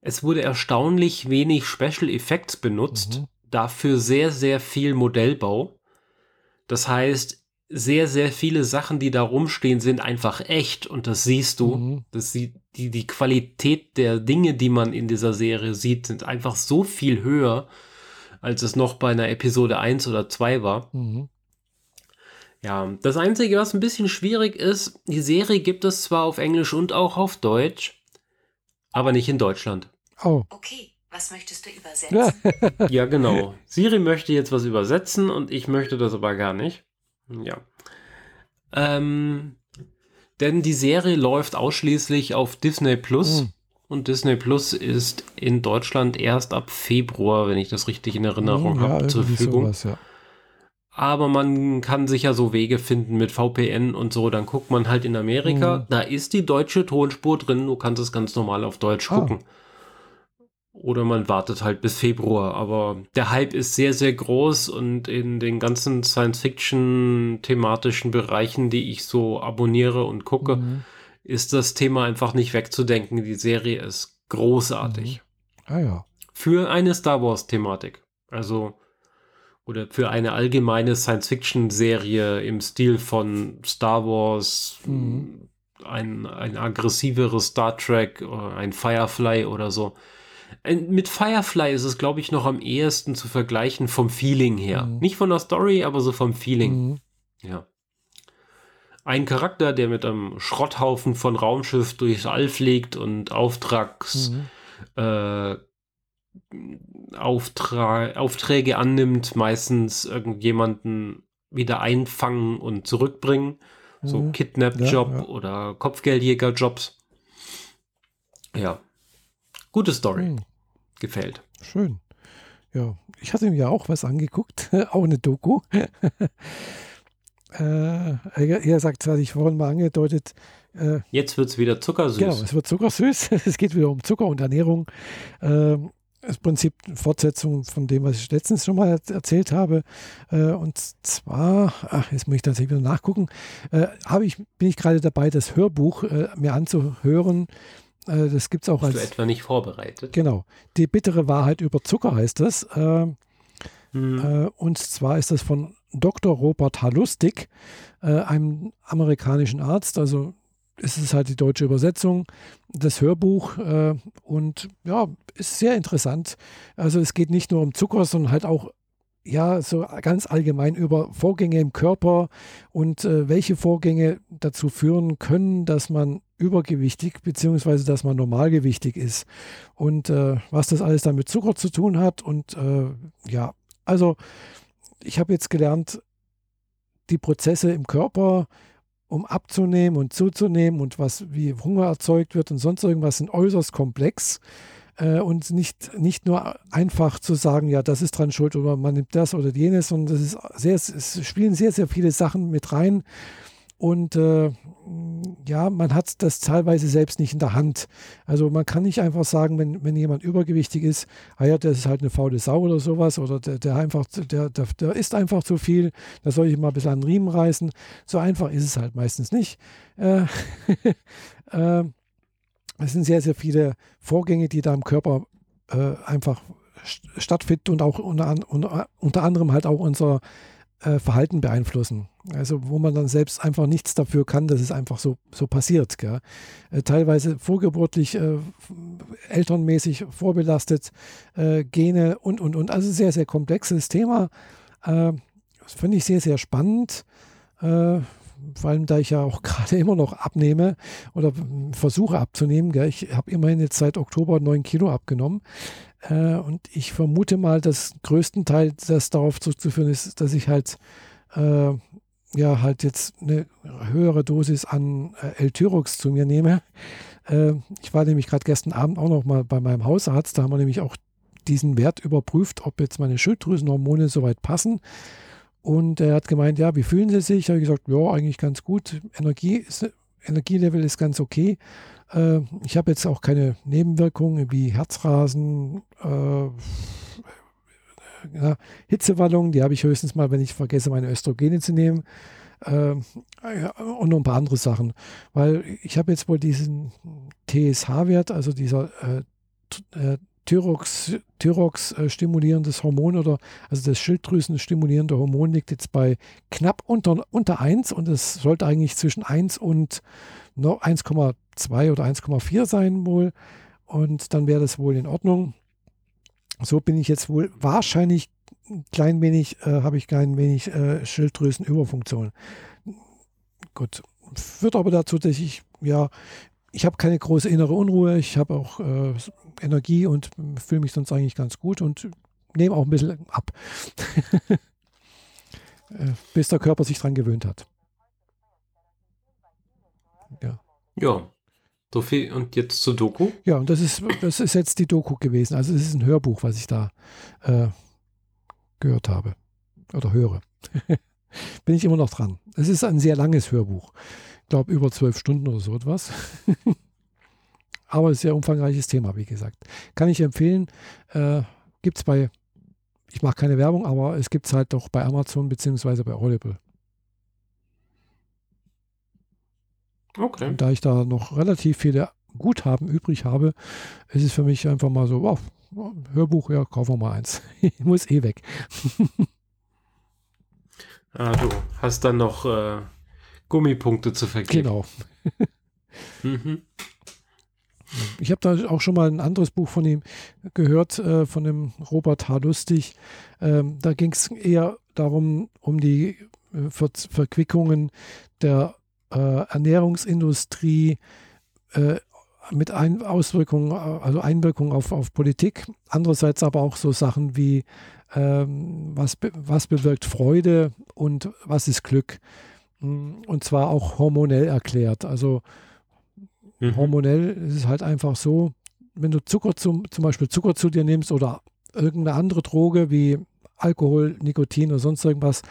es wurde erstaunlich wenig Special Effects benutzt, mhm. dafür sehr, sehr viel Modellbau. Das heißt, sehr, sehr viele Sachen, die da rumstehen, sind einfach echt und das siehst du. Mhm. Das sieht, die, die Qualität der Dinge, die man in dieser Serie sieht, sind einfach so viel höher, als es noch bei einer Episode 1 oder 2 war. Mhm. Ja, das Einzige, was ein bisschen schwierig ist, die Serie gibt es zwar auf Englisch und auch auf Deutsch, aber nicht in Deutschland. Oh. Okay. Was möchtest du übersetzen? ja, genau. Siri möchte jetzt was übersetzen und ich möchte das aber gar nicht. Ja. Ähm, denn die Serie läuft ausschließlich auf Disney Plus. Mhm. Und Disney Plus ist in Deutschland erst ab Februar, wenn ich das richtig in Erinnerung mhm, habe, zur Verfügung. Sowas, ja. Aber man kann sicher so Wege finden mit VPN und so. Dann guckt man halt in Amerika. Mhm. Da ist die deutsche Tonspur drin. Du kannst es ganz normal auf Deutsch ah. gucken. Oder man wartet halt bis Februar. Aber der Hype ist sehr, sehr groß und in den ganzen Science-Fiction-thematischen Bereichen, die ich so abonniere und gucke, mhm. Ist das Thema einfach nicht wegzudenken. Die Serie ist großartig. Mhm. Ah ja. Für eine Star Wars-Thematik. Also, oder für eine allgemeine Science-Fiction-Serie im Stil von Star Wars, mhm. ein, ein aggressiveres Star Trek, ein Firefly oder so mit Firefly ist es, glaube ich, noch am ehesten zu vergleichen vom Feeling her. Mhm. Nicht von der Story, aber so vom Feeling. Mhm. Ja. Ein Charakter, der mit einem Schrotthaufen von Raumschiff durchs All fliegt und Auftrags, mhm. äh, Auftra Aufträge annimmt, meistens irgendjemanden wieder einfangen und zurückbringen. So mhm. Kidnap-Job ja, ja. oder Kopfgeldjäger-Jobs. Ja. Gute Story. Mhm. Gefällt. Schön. Ja, ich hatte mir ja auch was angeguckt, auch eine Doku. äh, er, sagt, hatte ich vorhin mal angedeutet. Äh, Jetzt wird es wieder zuckersüß. Genau, es wird zuckersüß. es geht wieder um Zucker und Ernährung. Äh, das Prinzip Fortsetzung von dem, was ich letztens schon mal erzählt habe. Äh, und zwar, ach, jetzt muss ich tatsächlich wieder nachgucken, äh, habe ich, bin ich gerade dabei, das Hörbuch äh, mir anzuhören das gibt es auch Bist als. du etwa nicht vorbereitet? Genau. Die bittere Wahrheit über Zucker heißt das. Äh, hm. äh, und zwar ist das von Dr. Robert Halustig, äh, einem amerikanischen Arzt. Also es ist halt die deutsche Übersetzung, das Hörbuch äh, und ja, ist sehr interessant. Also es geht nicht nur um Zucker, sondern halt auch ja, so ganz allgemein über Vorgänge im Körper und äh, welche Vorgänge dazu führen können, dass man übergewichtig bzw. dass man normalgewichtig ist und äh, was das alles dann mit Zucker zu tun hat und äh, ja, also ich habe jetzt gelernt, die Prozesse im Körper, um abzunehmen und zuzunehmen und was wie Hunger erzeugt wird und sonst irgendwas sind äußerst komplex äh, und nicht, nicht nur einfach zu sagen, ja, das ist dran schuld oder man nimmt das oder jenes, sondern das ist sehr, es spielen sehr, sehr viele Sachen mit rein. Und äh, ja, man hat das teilweise selbst nicht in der Hand. Also man kann nicht einfach sagen, wenn, wenn jemand übergewichtig ist, ah ja, der ist halt eine faule Sau oder sowas, oder der, der einfach, der, der, der isst einfach zu viel, da soll ich mal ein bisschen an den Riemen reißen. So einfach ist es halt meistens nicht. Äh, äh, es sind sehr, sehr viele Vorgänge, die da im Körper äh, einfach stattfinden und auch unter, unter, unter, anderem halt auch unser äh, Verhalten beeinflussen. Also wo man dann selbst einfach nichts dafür kann, dass es einfach so, so passiert. Äh, teilweise vorgeburtlich, äh, elternmäßig vorbelastet, äh, Gene und, und, und. Also sehr, sehr komplexes Thema. Äh, das finde ich sehr, sehr spannend vor allem da ich ja auch gerade immer noch abnehme oder versuche abzunehmen. Gell? Ich habe immerhin jetzt seit Oktober 9 Kilo abgenommen. Äh, und ich vermute mal, dass größtenteils das darauf zurückzuführen ist, dass ich halt äh, ja halt jetzt eine höhere Dosis an äh, L-Tyrox zu mir nehme. Äh, ich war nämlich gerade gestern Abend auch noch mal bei meinem Hausarzt. Da haben wir nämlich auch diesen Wert überprüft, ob jetzt meine Schilddrüsenhormone soweit passen. Und er hat gemeint, ja, wie fühlen Sie sich? Ich habe gesagt, ja, eigentlich ganz gut. Energie ist, Energielevel ist ganz okay. Äh, ich habe jetzt auch keine Nebenwirkungen wie Herzrasen, äh, ja, Hitzewallungen, die habe ich höchstens mal, wenn ich vergesse, meine Östrogene zu nehmen. Äh, und noch ein paar andere Sachen. Weil ich habe jetzt wohl diesen TSH-Wert, also dieser äh, äh, Thyrox, Thyrox äh, stimulierendes Hormon oder also das Schilddrüsen stimulierende Hormon liegt jetzt bei knapp unter, unter 1 und es sollte eigentlich zwischen 1 und 1,2 oder 1,4 sein wohl und dann wäre das wohl in Ordnung. So bin ich jetzt wohl wahrscheinlich ein klein wenig, äh, habe ich klein wenig äh, Schilddrüsenüberfunktion. Gut, führt aber dazu, dass ich ja ich habe keine große innere Unruhe, ich habe auch äh, Energie und fühle mich sonst eigentlich ganz gut und nehme auch ein bisschen ab, äh, bis der Körper sich dran gewöhnt hat. Ja. Ja. So viel und jetzt zur Doku? Ja, und das ist, das ist jetzt die Doku gewesen. Also es ist ein Hörbuch, was ich da äh, gehört habe oder höre. Bin ich immer noch dran. Es ist ein sehr langes Hörbuch glaube, über zwölf Stunden oder so etwas. Aber es ist ein sehr umfangreiches Thema, wie gesagt. Kann ich empfehlen. Äh, gibt es bei, ich mache keine Werbung, aber es gibt es halt doch bei Amazon bzw. bei Audible. Okay. Und da ich da noch relativ viele Guthaben übrig habe, ist es für mich einfach mal so, wow, Hörbuch, ja, kaufen wir mal eins. ich muss eh weg. ah, du hast dann noch äh, Gummipunkte zu vergeben. Genau. mhm. Ich habe da auch schon mal ein anderes Buch von ihm gehört, äh, von dem Robert H. Lustig. Ähm, da ging es eher darum, um die äh, Ver Verquickungen der äh, Ernährungsindustrie äh, mit Ein Auswirkungen, also Einwirkungen auf, auf Politik. Andererseits aber auch so Sachen wie, ähm, was, be was bewirkt Freude und was ist Glück. Mm, und zwar auch hormonell erklärt. Also mhm. hormonell ist es halt einfach so, wenn du Zucker zum, zum Beispiel Zucker zu dir nimmst oder irgendeine andere Droge wie Alkohol, Nikotin oder sonst irgendwas,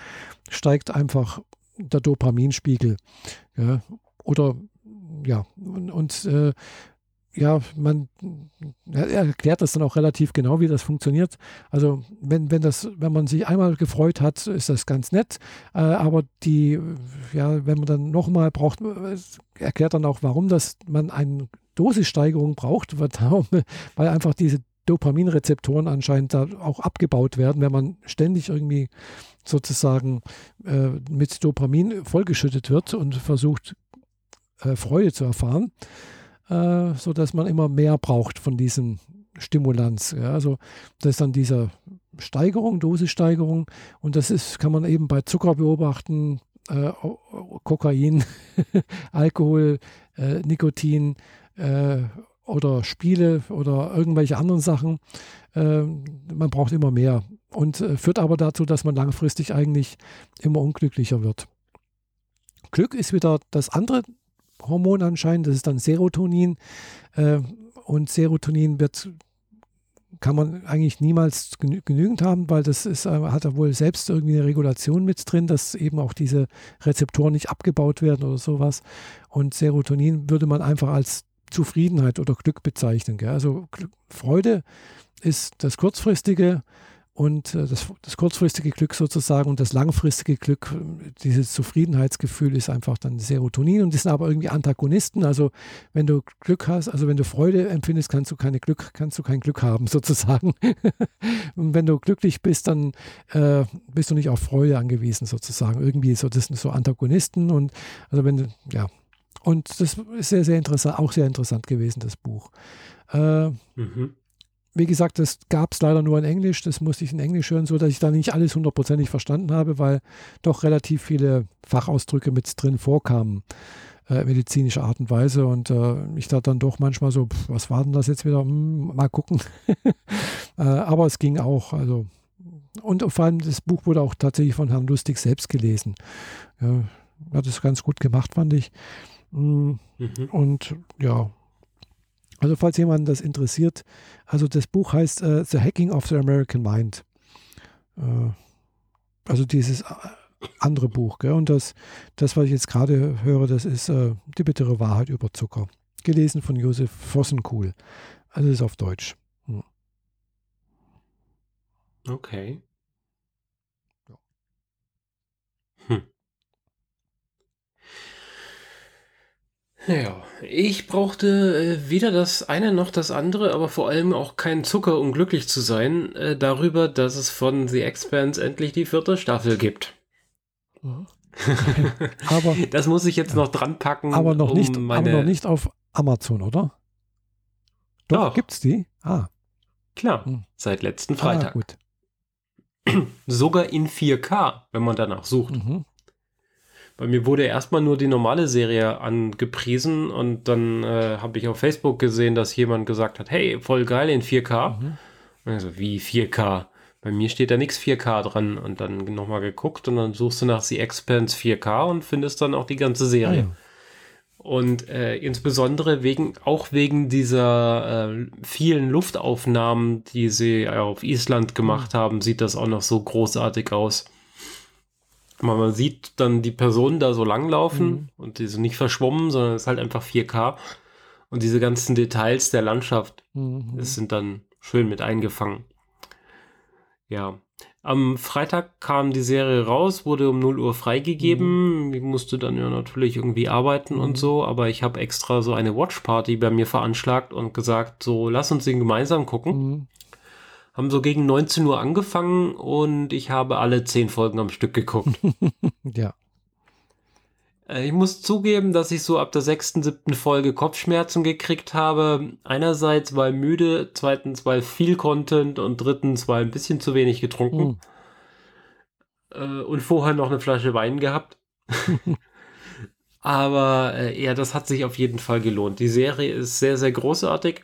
steigt einfach der Dopaminspiegel. Ja. Oder ja, und, und äh, ja, man er erklärt das dann auch relativ genau, wie das funktioniert. Also wenn, wenn das, wenn man sich einmal gefreut hat, ist das ganz nett. Äh, aber die, ja, wenn man dann nochmal braucht, erklärt dann auch, warum das man eine Dosissteigerung braucht, weil einfach diese Dopaminrezeptoren anscheinend da auch abgebaut werden, wenn man ständig irgendwie sozusagen äh, mit Dopamin vollgeschüttet wird und versucht, äh, Freude zu erfahren äh, sodass man immer mehr braucht von diesem Stimulanz. Ja, also das ist dann diese Steigerung, Dosissteigerung und das ist, kann man eben bei Zucker beobachten, äh, Kokain, Alkohol, äh, Nikotin äh, oder Spiele oder irgendwelche anderen Sachen. Äh, man braucht immer mehr und äh, führt aber dazu, dass man langfristig eigentlich immer unglücklicher wird. Glück ist wieder das andere Hormon anscheinend, das ist dann Serotonin. Äh, und Serotonin wird kann man eigentlich niemals genügend haben, weil das ist, äh, hat er wohl selbst irgendwie eine Regulation mit drin, dass eben auch diese Rezeptoren nicht abgebaut werden oder sowas. Und Serotonin würde man einfach als Zufriedenheit oder Glück bezeichnen. Gell? Also Freude ist das kurzfristige und äh, das, das, kurzfristige Glück sozusagen und das langfristige Glück, dieses Zufriedenheitsgefühl ist einfach dann Serotonin und die sind aber irgendwie Antagonisten. Also wenn du Glück hast, also wenn du Freude empfindest, kannst du keine Glück, kannst du kein Glück haben sozusagen. und wenn du glücklich bist, dann äh, bist du nicht auf Freude angewiesen sozusagen. Irgendwie so, das sind so Antagonisten und also wenn du, ja. Und das ist sehr, sehr interessant, auch sehr interessant gewesen, das Buch. Äh, mhm wie gesagt, das gab es leider nur in Englisch. Das musste ich in Englisch hören, sodass ich da nicht alles hundertprozentig verstanden habe, weil doch relativ viele Fachausdrücke mit drin vorkamen, äh, medizinische Art und Weise. Und äh, ich da dann doch manchmal so, pff, was war denn das jetzt wieder? Hm, mal gucken. äh, aber es ging auch. Also und vor allem das Buch wurde auch tatsächlich von Herrn Lustig selbst gelesen. Ja, hat es ganz gut gemacht, fand ich. Hm, mhm. Und ja, also falls jemand das interessiert, also das Buch heißt uh, The Hacking of the American Mind. Uh, also dieses äh, andere Buch. Gell? Und das, das, was ich jetzt gerade höre, das ist uh, Die bittere Wahrheit über Zucker. Gelesen von Josef Vossenkuhl. Also das ist auf Deutsch. Hm. Okay. Ja, ich brauchte äh, weder das eine noch das andere, aber vor allem auch keinen Zucker, um glücklich zu sein, äh, darüber, dass es von The Expanse endlich die vierte Staffel gibt. Mhm. aber das muss ich jetzt noch dran packen. Aber noch, um nicht, meine... aber noch nicht auf Amazon, oder? Doch, Doch. gibt's die? Ah. Klar, hm. seit letzten Freitag. Ah, gut. Sogar in 4K, wenn man danach sucht. Mhm. Bei mir wurde erstmal nur die normale Serie angepriesen und dann äh, habe ich auf Facebook gesehen, dass jemand gesagt hat, hey, voll geil in 4K. Mhm. Also wie 4K? Bei mir steht da nichts 4K dran und dann nochmal geguckt und dann suchst du nach The Expanse 4K und findest dann auch die ganze Serie. Mhm. Und äh, insbesondere wegen, auch wegen dieser äh, vielen Luftaufnahmen, die sie auf Island gemacht mhm. haben, sieht das auch noch so großartig aus. Man sieht dann die Personen da so langlaufen mhm. und die sind nicht verschwommen, sondern es ist halt einfach 4K. Und diese ganzen Details der Landschaft mhm. das sind dann schön mit eingefangen. Ja. Am Freitag kam die Serie raus, wurde um 0 Uhr freigegeben. Mhm. Ich musste dann ja natürlich irgendwie arbeiten mhm. und so, aber ich habe extra so eine Watchparty bei mir veranschlagt und gesagt, so lass uns den gemeinsam gucken. Haben so gegen 19 Uhr angefangen und ich habe alle zehn Folgen am Stück geguckt. ja. Äh, ich muss zugeben, dass ich so ab der sechsten, siebten Folge Kopfschmerzen gekriegt habe. Einerseits weil müde, zweitens weil viel Content und drittens weil ein bisschen zu wenig getrunken. Mhm. Und vorher noch eine Flasche Wein gehabt. Aber äh, ja, das hat sich auf jeden Fall gelohnt. Die Serie ist sehr, sehr großartig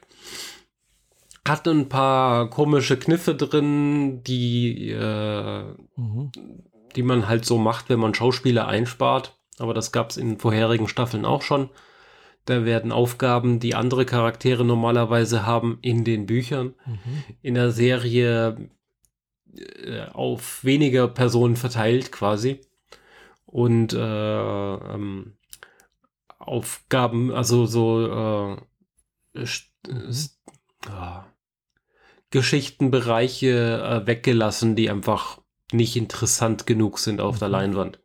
hat ein paar komische Kniffe drin, die, äh, mhm. die man halt so macht, wenn man Schauspieler einspart. Aber das gab es in vorherigen Staffeln auch schon. Da werden Aufgaben, die andere Charaktere normalerweise haben, in den Büchern, mhm. in der Serie äh, auf weniger Personen verteilt quasi. Und äh, ähm, Aufgaben, also so äh, mhm. Geschichtenbereiche äh, weggelassen, die einfach nicht interessant genug sind auf der mhm. Leinwand.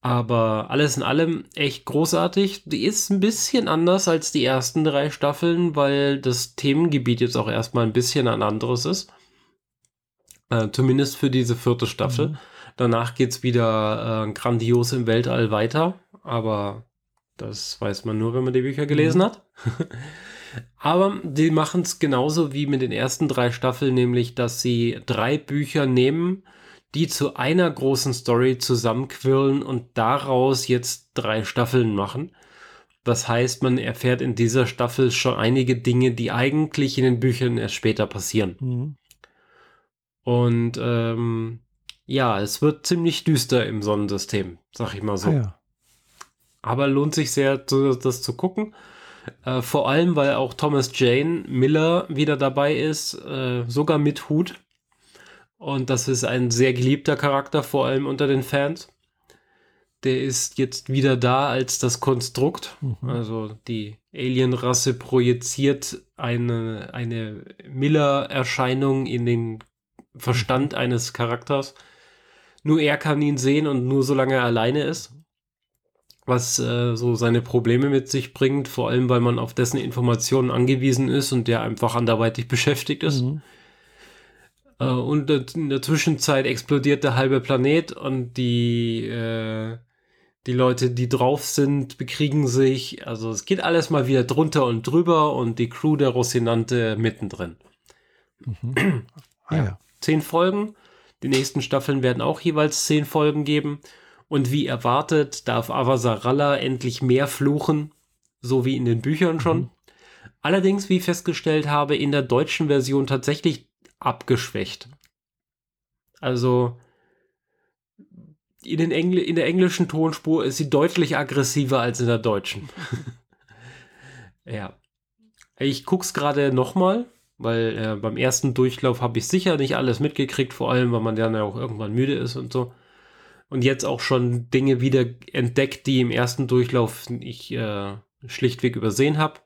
Aber alles in allem echt großartig. Die ist ein bisschen anders als die ersten drei Staffeln, weil das Themengebiet jetzt auch erstmal ein bisschen ein anderes ist. Äh, zumindest für diese vierte Staffel. Mhm. Danach geht es wieder äh, grandios im Weltall weiter. Aber das weiß man nur, wenn man die Bücher gelesen mhm. hat. Aber die machen es genauso wie mit den ersten drei Staffeln, nämlich dass sie drei Bücher nehmen, die zu einer großen Story zusammenquirlen und daraus jetzt drei Staffeln machen. Das heißt, man erfährt in dieser Staffel schon einige Dinge, die eigentlich in den Büchern erst später passieren. Mhm. Und ähm, ja, es wird ziemlich düster im Sonnensystem, sag ich mal so. Ah, ja. Aber lohnt sich sehr, das zu gucken. Äh, vor allem, weil auch Thomas Jane Miller wieder dabei ist, äh, sogar mit Hut. Und das ist ein sehr geliebter Charakter, vor allem unter den Fans. Der ist jetzt wieder da als das Konstrukt. Mhm. Also die Alien-Rasse projiziert eine, eine Miller-Erscheinung in den Verstand eines Charakters. Nur er kann ihn sehen und nur solange er alleine ist was äh, so seine Probleme mit sich bringt, vor allem weil man auf dessen Informationen angewiesen ist und der einfach anderweitig beschäftigt ist. Mhm. Äh, und in der Zwischenzeit explodiert der halbe Planet und die, äh, die Leute, die drauf sind, bekriegen sich. Also es geht alles mal wieder drunter und drüber und die Crew der Rosinante mittendrin. Mhm. Ah, ja. Zehn Folgen. Die nächsten Staffeln werden auch jeweils zehn Folgen geben. Und wie erwartet, darf Avasaralla endlich mehr fluchen, so wie in den Büchern schon. Mhm. Allerdings, wie ich festgestellt habe, in der deutschen Version tatsächlich abgeschwächt. Also in, den Engl in der englischen Tonspur ist sie deutlich aggressiver als in der deutschen. ja. Ich gucke es gerade nochmal, weil äh, beim ersten Durchlauf habe ich sicher nicht alles mitgekriegt, vor allem, weil man dann ja auch irgendwann müde ist und so und jetzt auch schon Dinge wieder entdeckt, die im ersten Durchlauf ich äh, schlichtweg übersehen habe.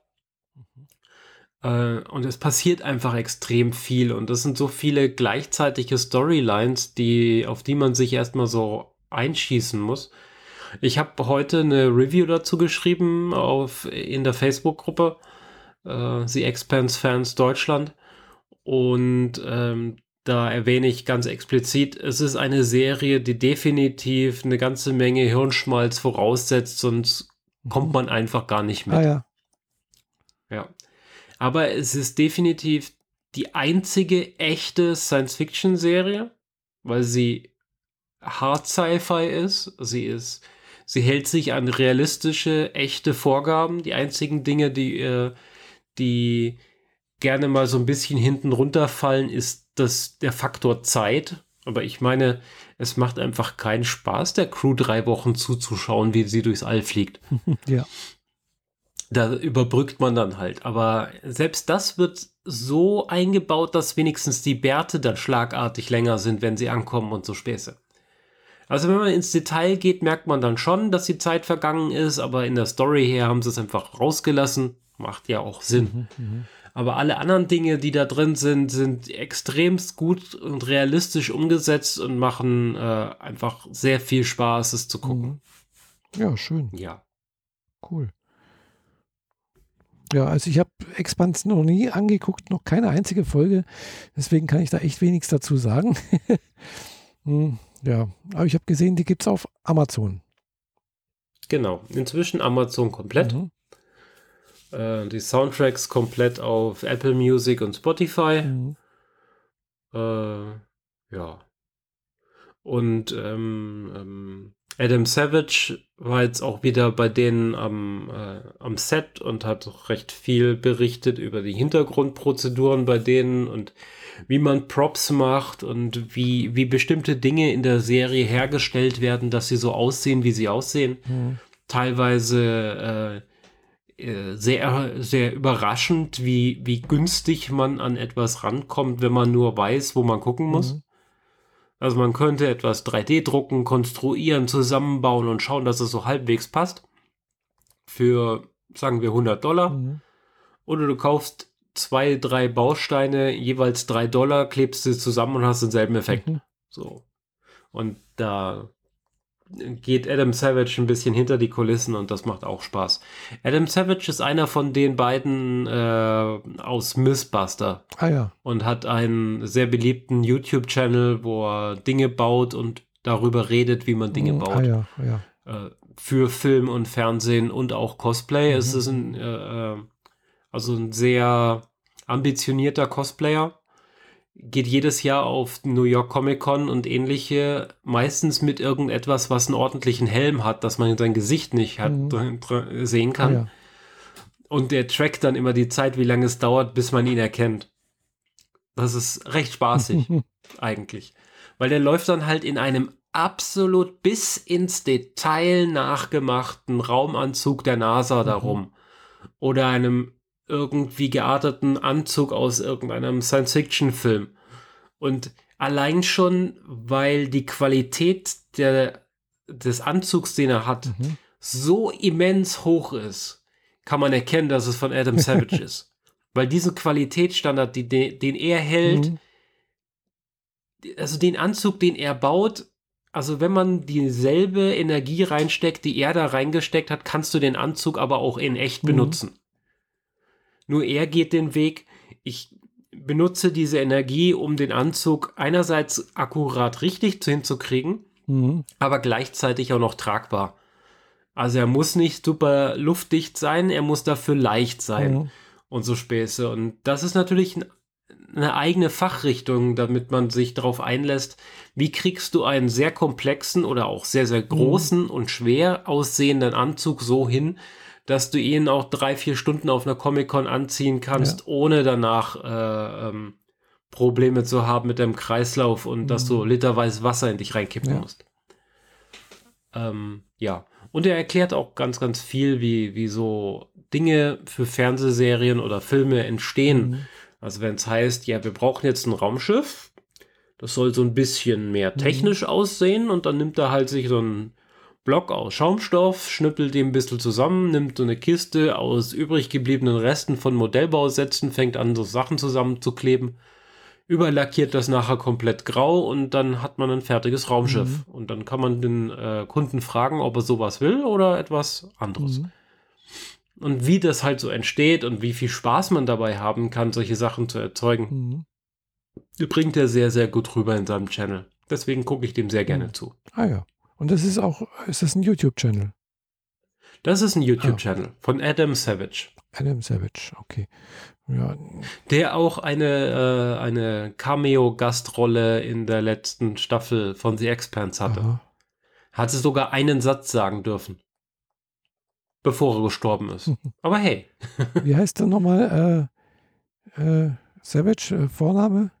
Äh, und es passiert einfach extrem viel und es sind so viele gleichzeitige Storylines, die, auf die man sich erstmal so einschießen muss. Ich habe heute eine Review dazu geschrieben auf, in der Facebook-Gruppe äh, The Expanse Fans Deutschland. Und ähm, da erwähne ich ganz explizit, es ist eine Serie, die definitiv eine ganze Menge Hirnschmalz voraussetzt, sonst mhm. kommt man einfach gar nicht mit. Ah, ja. ja. Aber es ist definitiv die einzige echte Science-Fiction-Serie, weil sie Hard Sci-Fi ist. Sie ist, sie hält sich an realistische, echte Vorgaben. Die einzigen Dinge, die, äh, die gerne mal so ein bisschen hinten runterfallen, ist das, der Faktor Zeit. Aber ich meine, es macht einfach keinen Spaß, der Crew drei Wochen zuzuschauen, wie sie durchs All fliegt. ja. Da überbrückt man dann halt. Aber selbst das wird so eingebaut, dass wenigstens die Bärte dann schlagartig länger sind, wenn sie ankommen und so Späße. Also wenn man ins Detail geht, merkt man dann schon, dass die Zeit vergangen ist, aber in der Story her haben sie es einfach rausgelassen. Macht ja auch Sinn. Mhm, mh. Aber alle anderen Dinge, die da drin sind, sind extremst gut und realistisch umgesetzt und machen äh, einfach sehr viel Spaß, es zu gucken. Mhm. Ja, schön. Ja. Cool. Ja, also ich habe Expanse noch nie angeguckt, noch keine einzige Folge. Deswegen kann ich da echt wenig dazu sagen. hm, ja, aber ich habe gesehen, die gibt es auf Amazon. Genau, inzwischen Amazon komplett. Mhm. Äh, die Soundtracks komplett auf Apple Music und Spotify. Mhm. Äh, ja. Und ähm, ähm, Adam Savage war jetzt auch wieder bei denen am, äh, am Set und hat recht viel berichtet über die Hintergrundprozeduren bei denen und wie man Props macht und wie, wie bestimmte Dinge in der Serie hergestellt werden, dass sie so aussehen, wie sie aussehen. Mhm. Teilweise äh, sehr, sehr überraschend, wie, wie günstig man an etwas rankommt, wenn man nur weiß, wo man gucken muss. Mhm. Also man könnte etwas 3D drucken, konstruieren, zusammenbauen und schauen, dass es so halbwegs passt. Für, sagen wir, 100 Dollar. Mhm. Oder du kaufst zwei, drei Bausteine, jeweils drei Dollar, klebst sie zusammen und hast denselben Effekt. Mhm. So. Und da geht Adam Savage ein bisschen hinter die Kulissen und das macht auch Spaß. Adam Savage ist einer von den beiden äh, aus Mythbuster. Ah ja. Und hat einen sehr beliebten YouTube-Channel, wo er Dinge baut und darüber redet, wie man Dinge mm, baut. Ah ja, ja. Äh, für Film und Fernsehen und auch Cosplay. Mhm. Es ist ein, äh, äh, also ein sehr ambitionierter Cosplayer geht jedes Jahr auf New York Comic Con und ähnliche, meistens mit irgendetwas, was einen ordentlichen Helm hat, dass man sein Gesicht nicht hat, mhm. sehen kann. Ja. Und der trackt dann immer die Zeit, wie lange es dauert, bis man ihn erkennt. Das ist recht spaßig, eigentlich. Weil der läuft dann halt in einem absolut bis ins Detail nachgemachten Raumanzug der NASA mhm. darum. Oder einem irgendwie gearteten Anzug aus irgendeinem Science-Fiction-Film. Und allein schon, weil die Qualität der, des Anzugs, den er hat, mhm. so immens hoch ist, kann man erkennen, dass es von Adam Savage ist. Weil diesen Qualitätsstandard, die, den er hält, mhm. also den Anzug, den er baut, also wenn man dieselbe Energie reinsteckt, die er da reingesteckt hat, kannst du den Anzug aber auch in echt mhm. benutzen. Nur er geht den Weg, ich benutze diese Energie, um den Anzug einerseits akkurat richtig hinzukriegen, mhm. aber gleichzeitig auch noch tragbar. Also er muss nicht super luftdicht sein, er muss dafür leicht sein mhm. und so Späße. Und das ist natürlich eine eigene Fachrichtung, damit man sich darauf einlässt, wie kriegst du einen sehr komplexen oder auch sehr, sehr großen mhm. und schwer aussehenden Anzug so hin, dass du ihn auch drei, vier Stunden auf einer Comic-Con anziehen kannst, ja. ohne danach äh, ähm, Probleme zu haben mit dem Kreislauf und mhm. dass du mhm. literweise Wasser in dich reinkippen ja. musst. Ähm, ja. Und er erklärt auch ganz, ganz viel, wie, wie so Dinge für Fernsehserien oder Filme entstehen. Mhm. Also wenn es heißt, ja, wir brauchen jetzt ein Raumschiff, das soll so ein bisschen mehr mhm. technisch mhm. aussehen und dann nimmt er halt sich so ein Block aus Schaumstoff, schnippelt den ein bisschen zusammen, nimmt so eine Kiste aus übrig gebliebenen Resten von Modellbausätzen, fängt an, so Sachen zusammenzukleben, überlackiert das nachher komplett grau und dann hat man ein fertiges Raumschiff. Mhm. Und dann kann man den äh, Kunden fragen, ob er sowas will oder etwas anderes. Mhm. Und wie das halt so entsteht und wie viel Spaß man dabei haben kann, solche Sachen zu erzeugen, mhm. bringt er sehr, sehr gut rüber in seinem Channel. Deswegen gucke ich dem sehr gerne mhm. zu. Ah ja. Und das ist auch, ist das ein YouTube-Channel? Das ist ein YouTube-Channel ah. von Adam Savage. Adam Savage, okay. Ja. Der auch eine, äh, eine Cameo-Gastrolle in der letzten Staffel von The Expanse hatte. Aha. Hatte sogar einen Satz sagen dürfen. Bevor er gestorben ist. Aber hey. Wie heißt der nochmal? Äh, äh, Savage, äh, Vorname?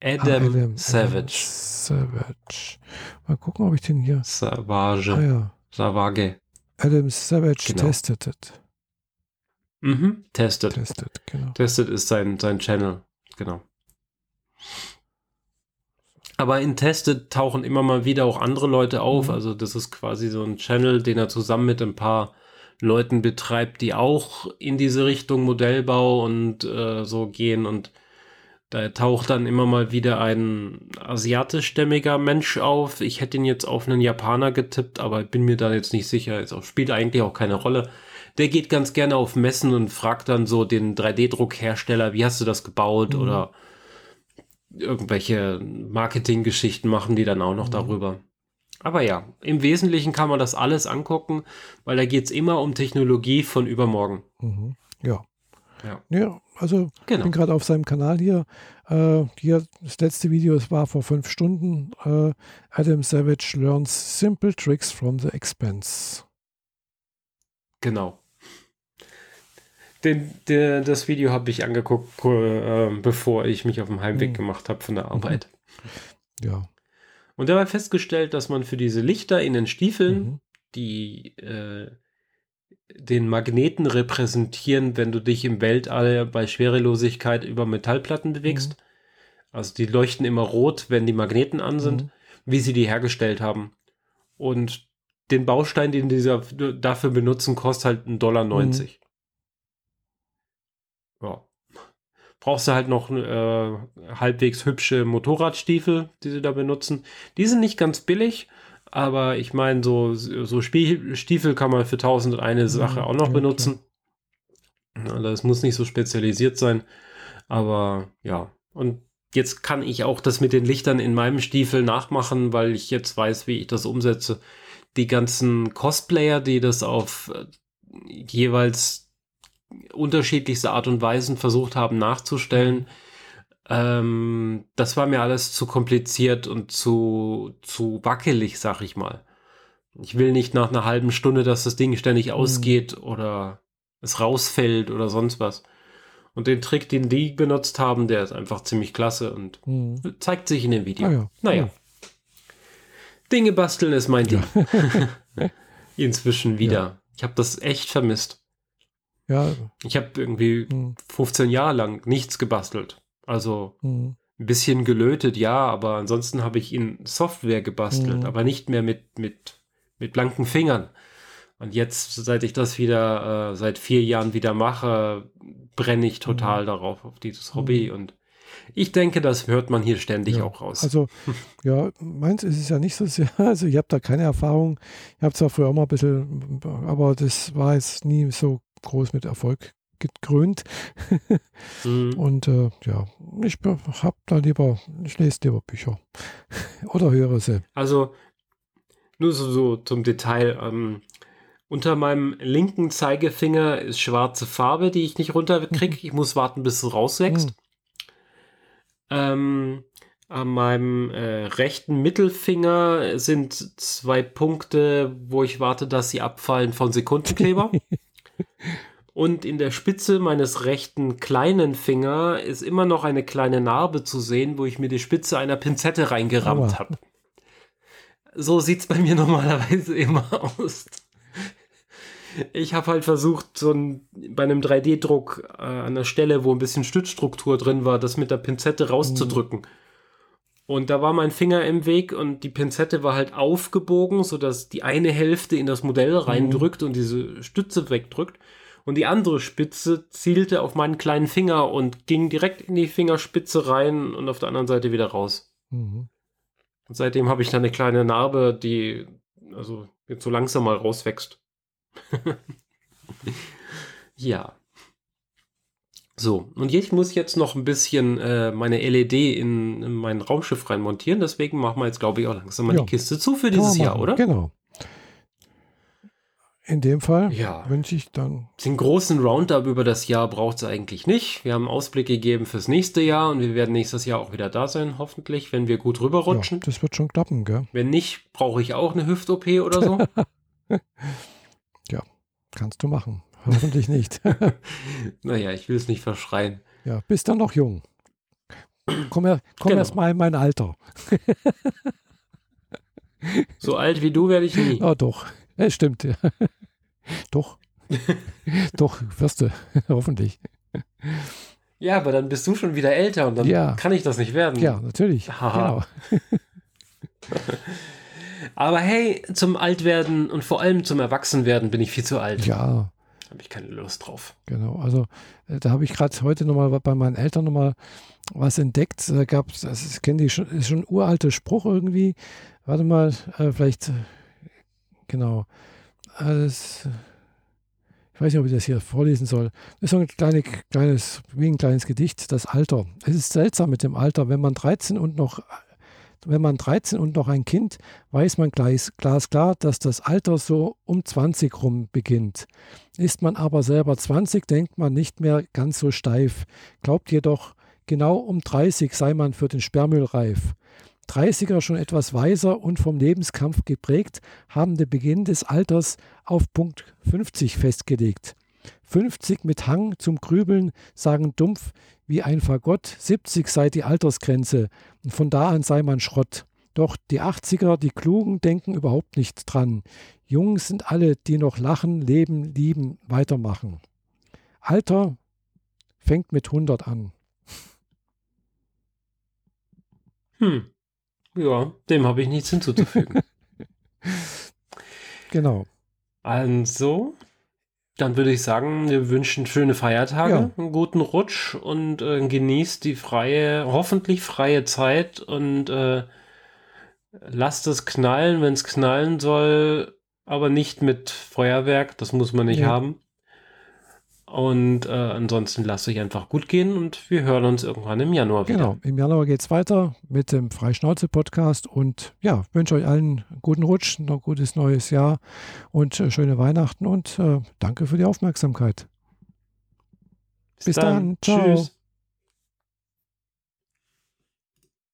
Adam, ah, Adam Savage. Savage. Mal gucken, ob ich den hier. Savage. Ah, ja. Savage. Adam Savage genau. tested it. Mhm. Tested. Tested, genau. Tested ist sein, sein Channel. Genau. Aber in Tested tauchen immer mal wieder auch andere Leute auf. Mhm. Also das ist quasi so ein Channel, den er zusammen mit ein paar Leuten betreibt, die auch in diese Richtung Modellbau und äh, so gehen und da taucht dann immer mal wieder ein asiatischstämmiger Mensch auf. Ich hätte ihn jetzt auf einen Japaner getippt, aber bin mir da jetzt nicht sicher. Es spielt eigentlich auch keine Rolle. Der geht ganz gerne auf Messen und fragt dann so den 3D-Druckhersteller, wie hast du das gebaut? Mhm. Oder irgendwelche Marketinggeschichten machen die dann auch noch mhm. darüber. Aber ja, im Wesentlichen kann man das alles angucken, weil da geht es immer um Technologie von übermorgen. Mhm. Ja. Ja. ja, also genau. ich bin gerade auf seinem Kanal hier. Äh, hier. Das letzte Video, es war vor fünf Stunden. Äh, Adam Savage learns simple tricks from the expense. Genau. Den, der, das Video habe ich angeguckt, äh, bevor ich mich auf dem Heimweg mhm. gemacht habe von der Arbeit. Ja. Und dabei festgestellt, dass man für diese Lichter in den Stiefeln, mhm. die äh, den Magneten repräsentieren, wenn du dich im Weltall bei Schwerelosigkeit über Metallplatten bewegst. Mhm. Also die leuchten immer rot, wenn die Magneten an sind, mhm. wie sie die hergestellt haben. Und den Baustein, den dieser dafür benutzen, kostet halt 1,90 Dollar. Mhm. Ja. Brauchst du halt noch äh, halbwegs hübsche Motorradstiefel, die sie da benutzen. Die sind nicht ganz billig, aber ich meine, so, so Stiefel kann man für tausend und eine Sache auch noch benutzen. Also es muss nicht so spezialisiert sein. Aber ja, und jetzt kann ich auch das mit den Lichtern in meinem Stiefel nachmachen, weil ich jetzt weiß, wie ich das umsetze. Die ganzen Cosplayer, die das auf äh, jeweils unterschiedlichste Art und Weisen versucht haben nachzustellen, ähm, das war mir alles zu kompliziert und zu, zu wackelig, sag ich mal. Ich will nicht nach einer halben Stunde, dass das Ding ständig mhm. ausgeht oder es rausfällt oder sonst was. Und den Trick, den die benutzt haben, der ist einfach ziemlich klasse und mhm. zeigt sich in dem Video. Ah, ja. Naja. Ja. Dinge basteln ist mein Ding. Ja. Inzwischen wieder. Ich habe das echt vermisst. Ja. Ich habe irgendwie mhm. 15 Jahre lang nichts gebastelt. Also mhm. ein bisschen gelötet, ja, aber ansonsten habe ich in Software gebastelt, mhm. aber nicht mehr mit, mit, mit blanken Fingern. Und jetzt, seit ich das wieder, äh, seit vier Jahren wieder mache, brenne ich total mhm. darauf, auf dieses Hobby. Mhm. Und ich denke, das hört man hier ständig ja. auch raus. Also, ja, meins ist es ja nicht so sehr. Also, ich habe da keine Erfahrung. Ich habe zwar früher auch mal ein bisschen, aber das war jetzt nie so groß mit Erfolg gekrönt. mhm. Und äh, ja, ich habe da lieber, ich lese lieber Bücher oder höre sie. Also, nur so, so zum Detail. Ähm, unter meinem linken Zeigefinger ist schwarze Farbe, die ich nicht runterkriege. Mhm. Ich muss warten, bis es rauswächst. Mhm. Ähm, an meinem äh, rechten Mittelfinger sind zwei Punkte, wo ich warte, dass sie abfallen von Sekundenkleber. Und in der Spitze meines rechten kleinen Finger ist immer noch eine kleine Narbe zu sehen, wo ich mir die Spitze einer Pinzette reingerammt habe. So sieht es bei mir normalerweise immer aus ich habe halt versucht, so ein, bei einem 3D-Druck äh, an der Stelle, wo ein bisschen Stützstruktur drin war, das mit der Pinzette rauszudrücken. Mhm. Und da war mein Finger im Weg und die Pinzette war halt aufgebogen, sodass die eine Hälfte in das Modell mhm. reindrückt mhm. und diese Stütze wegdrückt. Und die andere Spitze zielte auf meinen kleinen Finger und ging direkt in die Fingerspitze rein und auf der anderen Seite wieder raus. Mhm. Und seitdem habe ich dann eine kleine Narbe, die also jetzt so langsam mal rauswächst. ja. So, und jetzt muss ich jetzt noch ein bisschen äh, meine LED in, in, mein Raumschiff reinmontieren. Deswegen machen wir jetzt, glaube ich, auch langsam mal ja. die Kiste zu für dieses Jahr, oder? Genau. In dem Fall ja. wünsche ich dann. Den großen Roundup über das Jahr braucht es eigentlich nicht. Wir haben einen Ausblick gegeben fürs nächste Jahr und wir werden nächstes Jahr auch wieder da sein, hoffentlich, wenn wir gut rüberrutschen. Ja, das wird schon klappen, gell? Wenn nicht, brauche ich auch eine Hüft-OP oder so. Kannst du machen. Hoffentlich nicht. naja, ich will es nicht verschreien. Ja, bist dann noch jung. Komm, er, komm genau. erst mal in mein Alter. so alt wie du werde ich nie. Oh, doch. Es stimmt. Doch. doch, wirst du. Hoffentlich. Ja, aber dann bist du schon wieder älter und dann ja. kann ich das nicht werden. Ja, natürlich. Haha. Genau. Aber hey, zum Altwerden und vor allem zum Erwachsenwerden bin ich viel zu alt. Ja. Habe ich keine Lust drauf. Genau, also äh, da habe ich gerade heute nochmal bei meinen Eltern nochmal was entdeckt. Da gab es, das kenne ich schon, ist schon ein uralter Spruch irgendwie. Warte mal, äh, vielleicht, äh, genau. Alles, ich weiß nicht, ob ich das hier vorlesen soll. Das ist so ein kleine, kleines, wie ein kleines Gedicht, das Alter. Es ist seltsam mit dem Alter, wenn man 13 und noch wenn man 13 und noch ein Kind, weiß man glasklar, dass das Alter so um 20 rum beginnt. Ist man aber selber 20, denkt man nicht mehr ganz so steif, glaubt jedoch, genau um 30 sei man für den Sperrmüll reif. 30er schon etwas weiser und vom Lebenskampf geprägt, haben den Beginn des Alters auf Punkt 50 festgelegt. 50 mit Hang zum Grübeln sagen dumpf wie ein Fagott, 70 sei die Altersgrenze und von da an sei man Schrott. Doch die 80er, die Klugen, denken überhaupt nicht dran. Jung sind alle, die noch lachen, leben, lieben, weitermachen. Alter fängt mit 100 an. Hm. Ja, dem habe ich nichts hinzuzufügen. genau. Also, dann würde ich sagen, wir wünschen schöne Feiertage, ja. einen guten Rutsch und äh, genießt die freie, hoffentlich freie Zeit und äh, lasst es knallen, wenn es knallen soll, aber nicht mit Feuerwerk, das muss man nicht ja. haben. Und äh, ansonsten lasst euch einfach gut gehen und wir hören uns irgendwann im Januar wieder. Genau, im Januar geht es weiter mit dem Freischnauze-Podcast und ja, wünsche euch allen einen guten Rutsch, noch gutes neues Jahr und äh, schöne Weihnachten und äh, danke für die Aufmerksamkeit. Bis, Bis dann. dann. Ciao. Tschüss.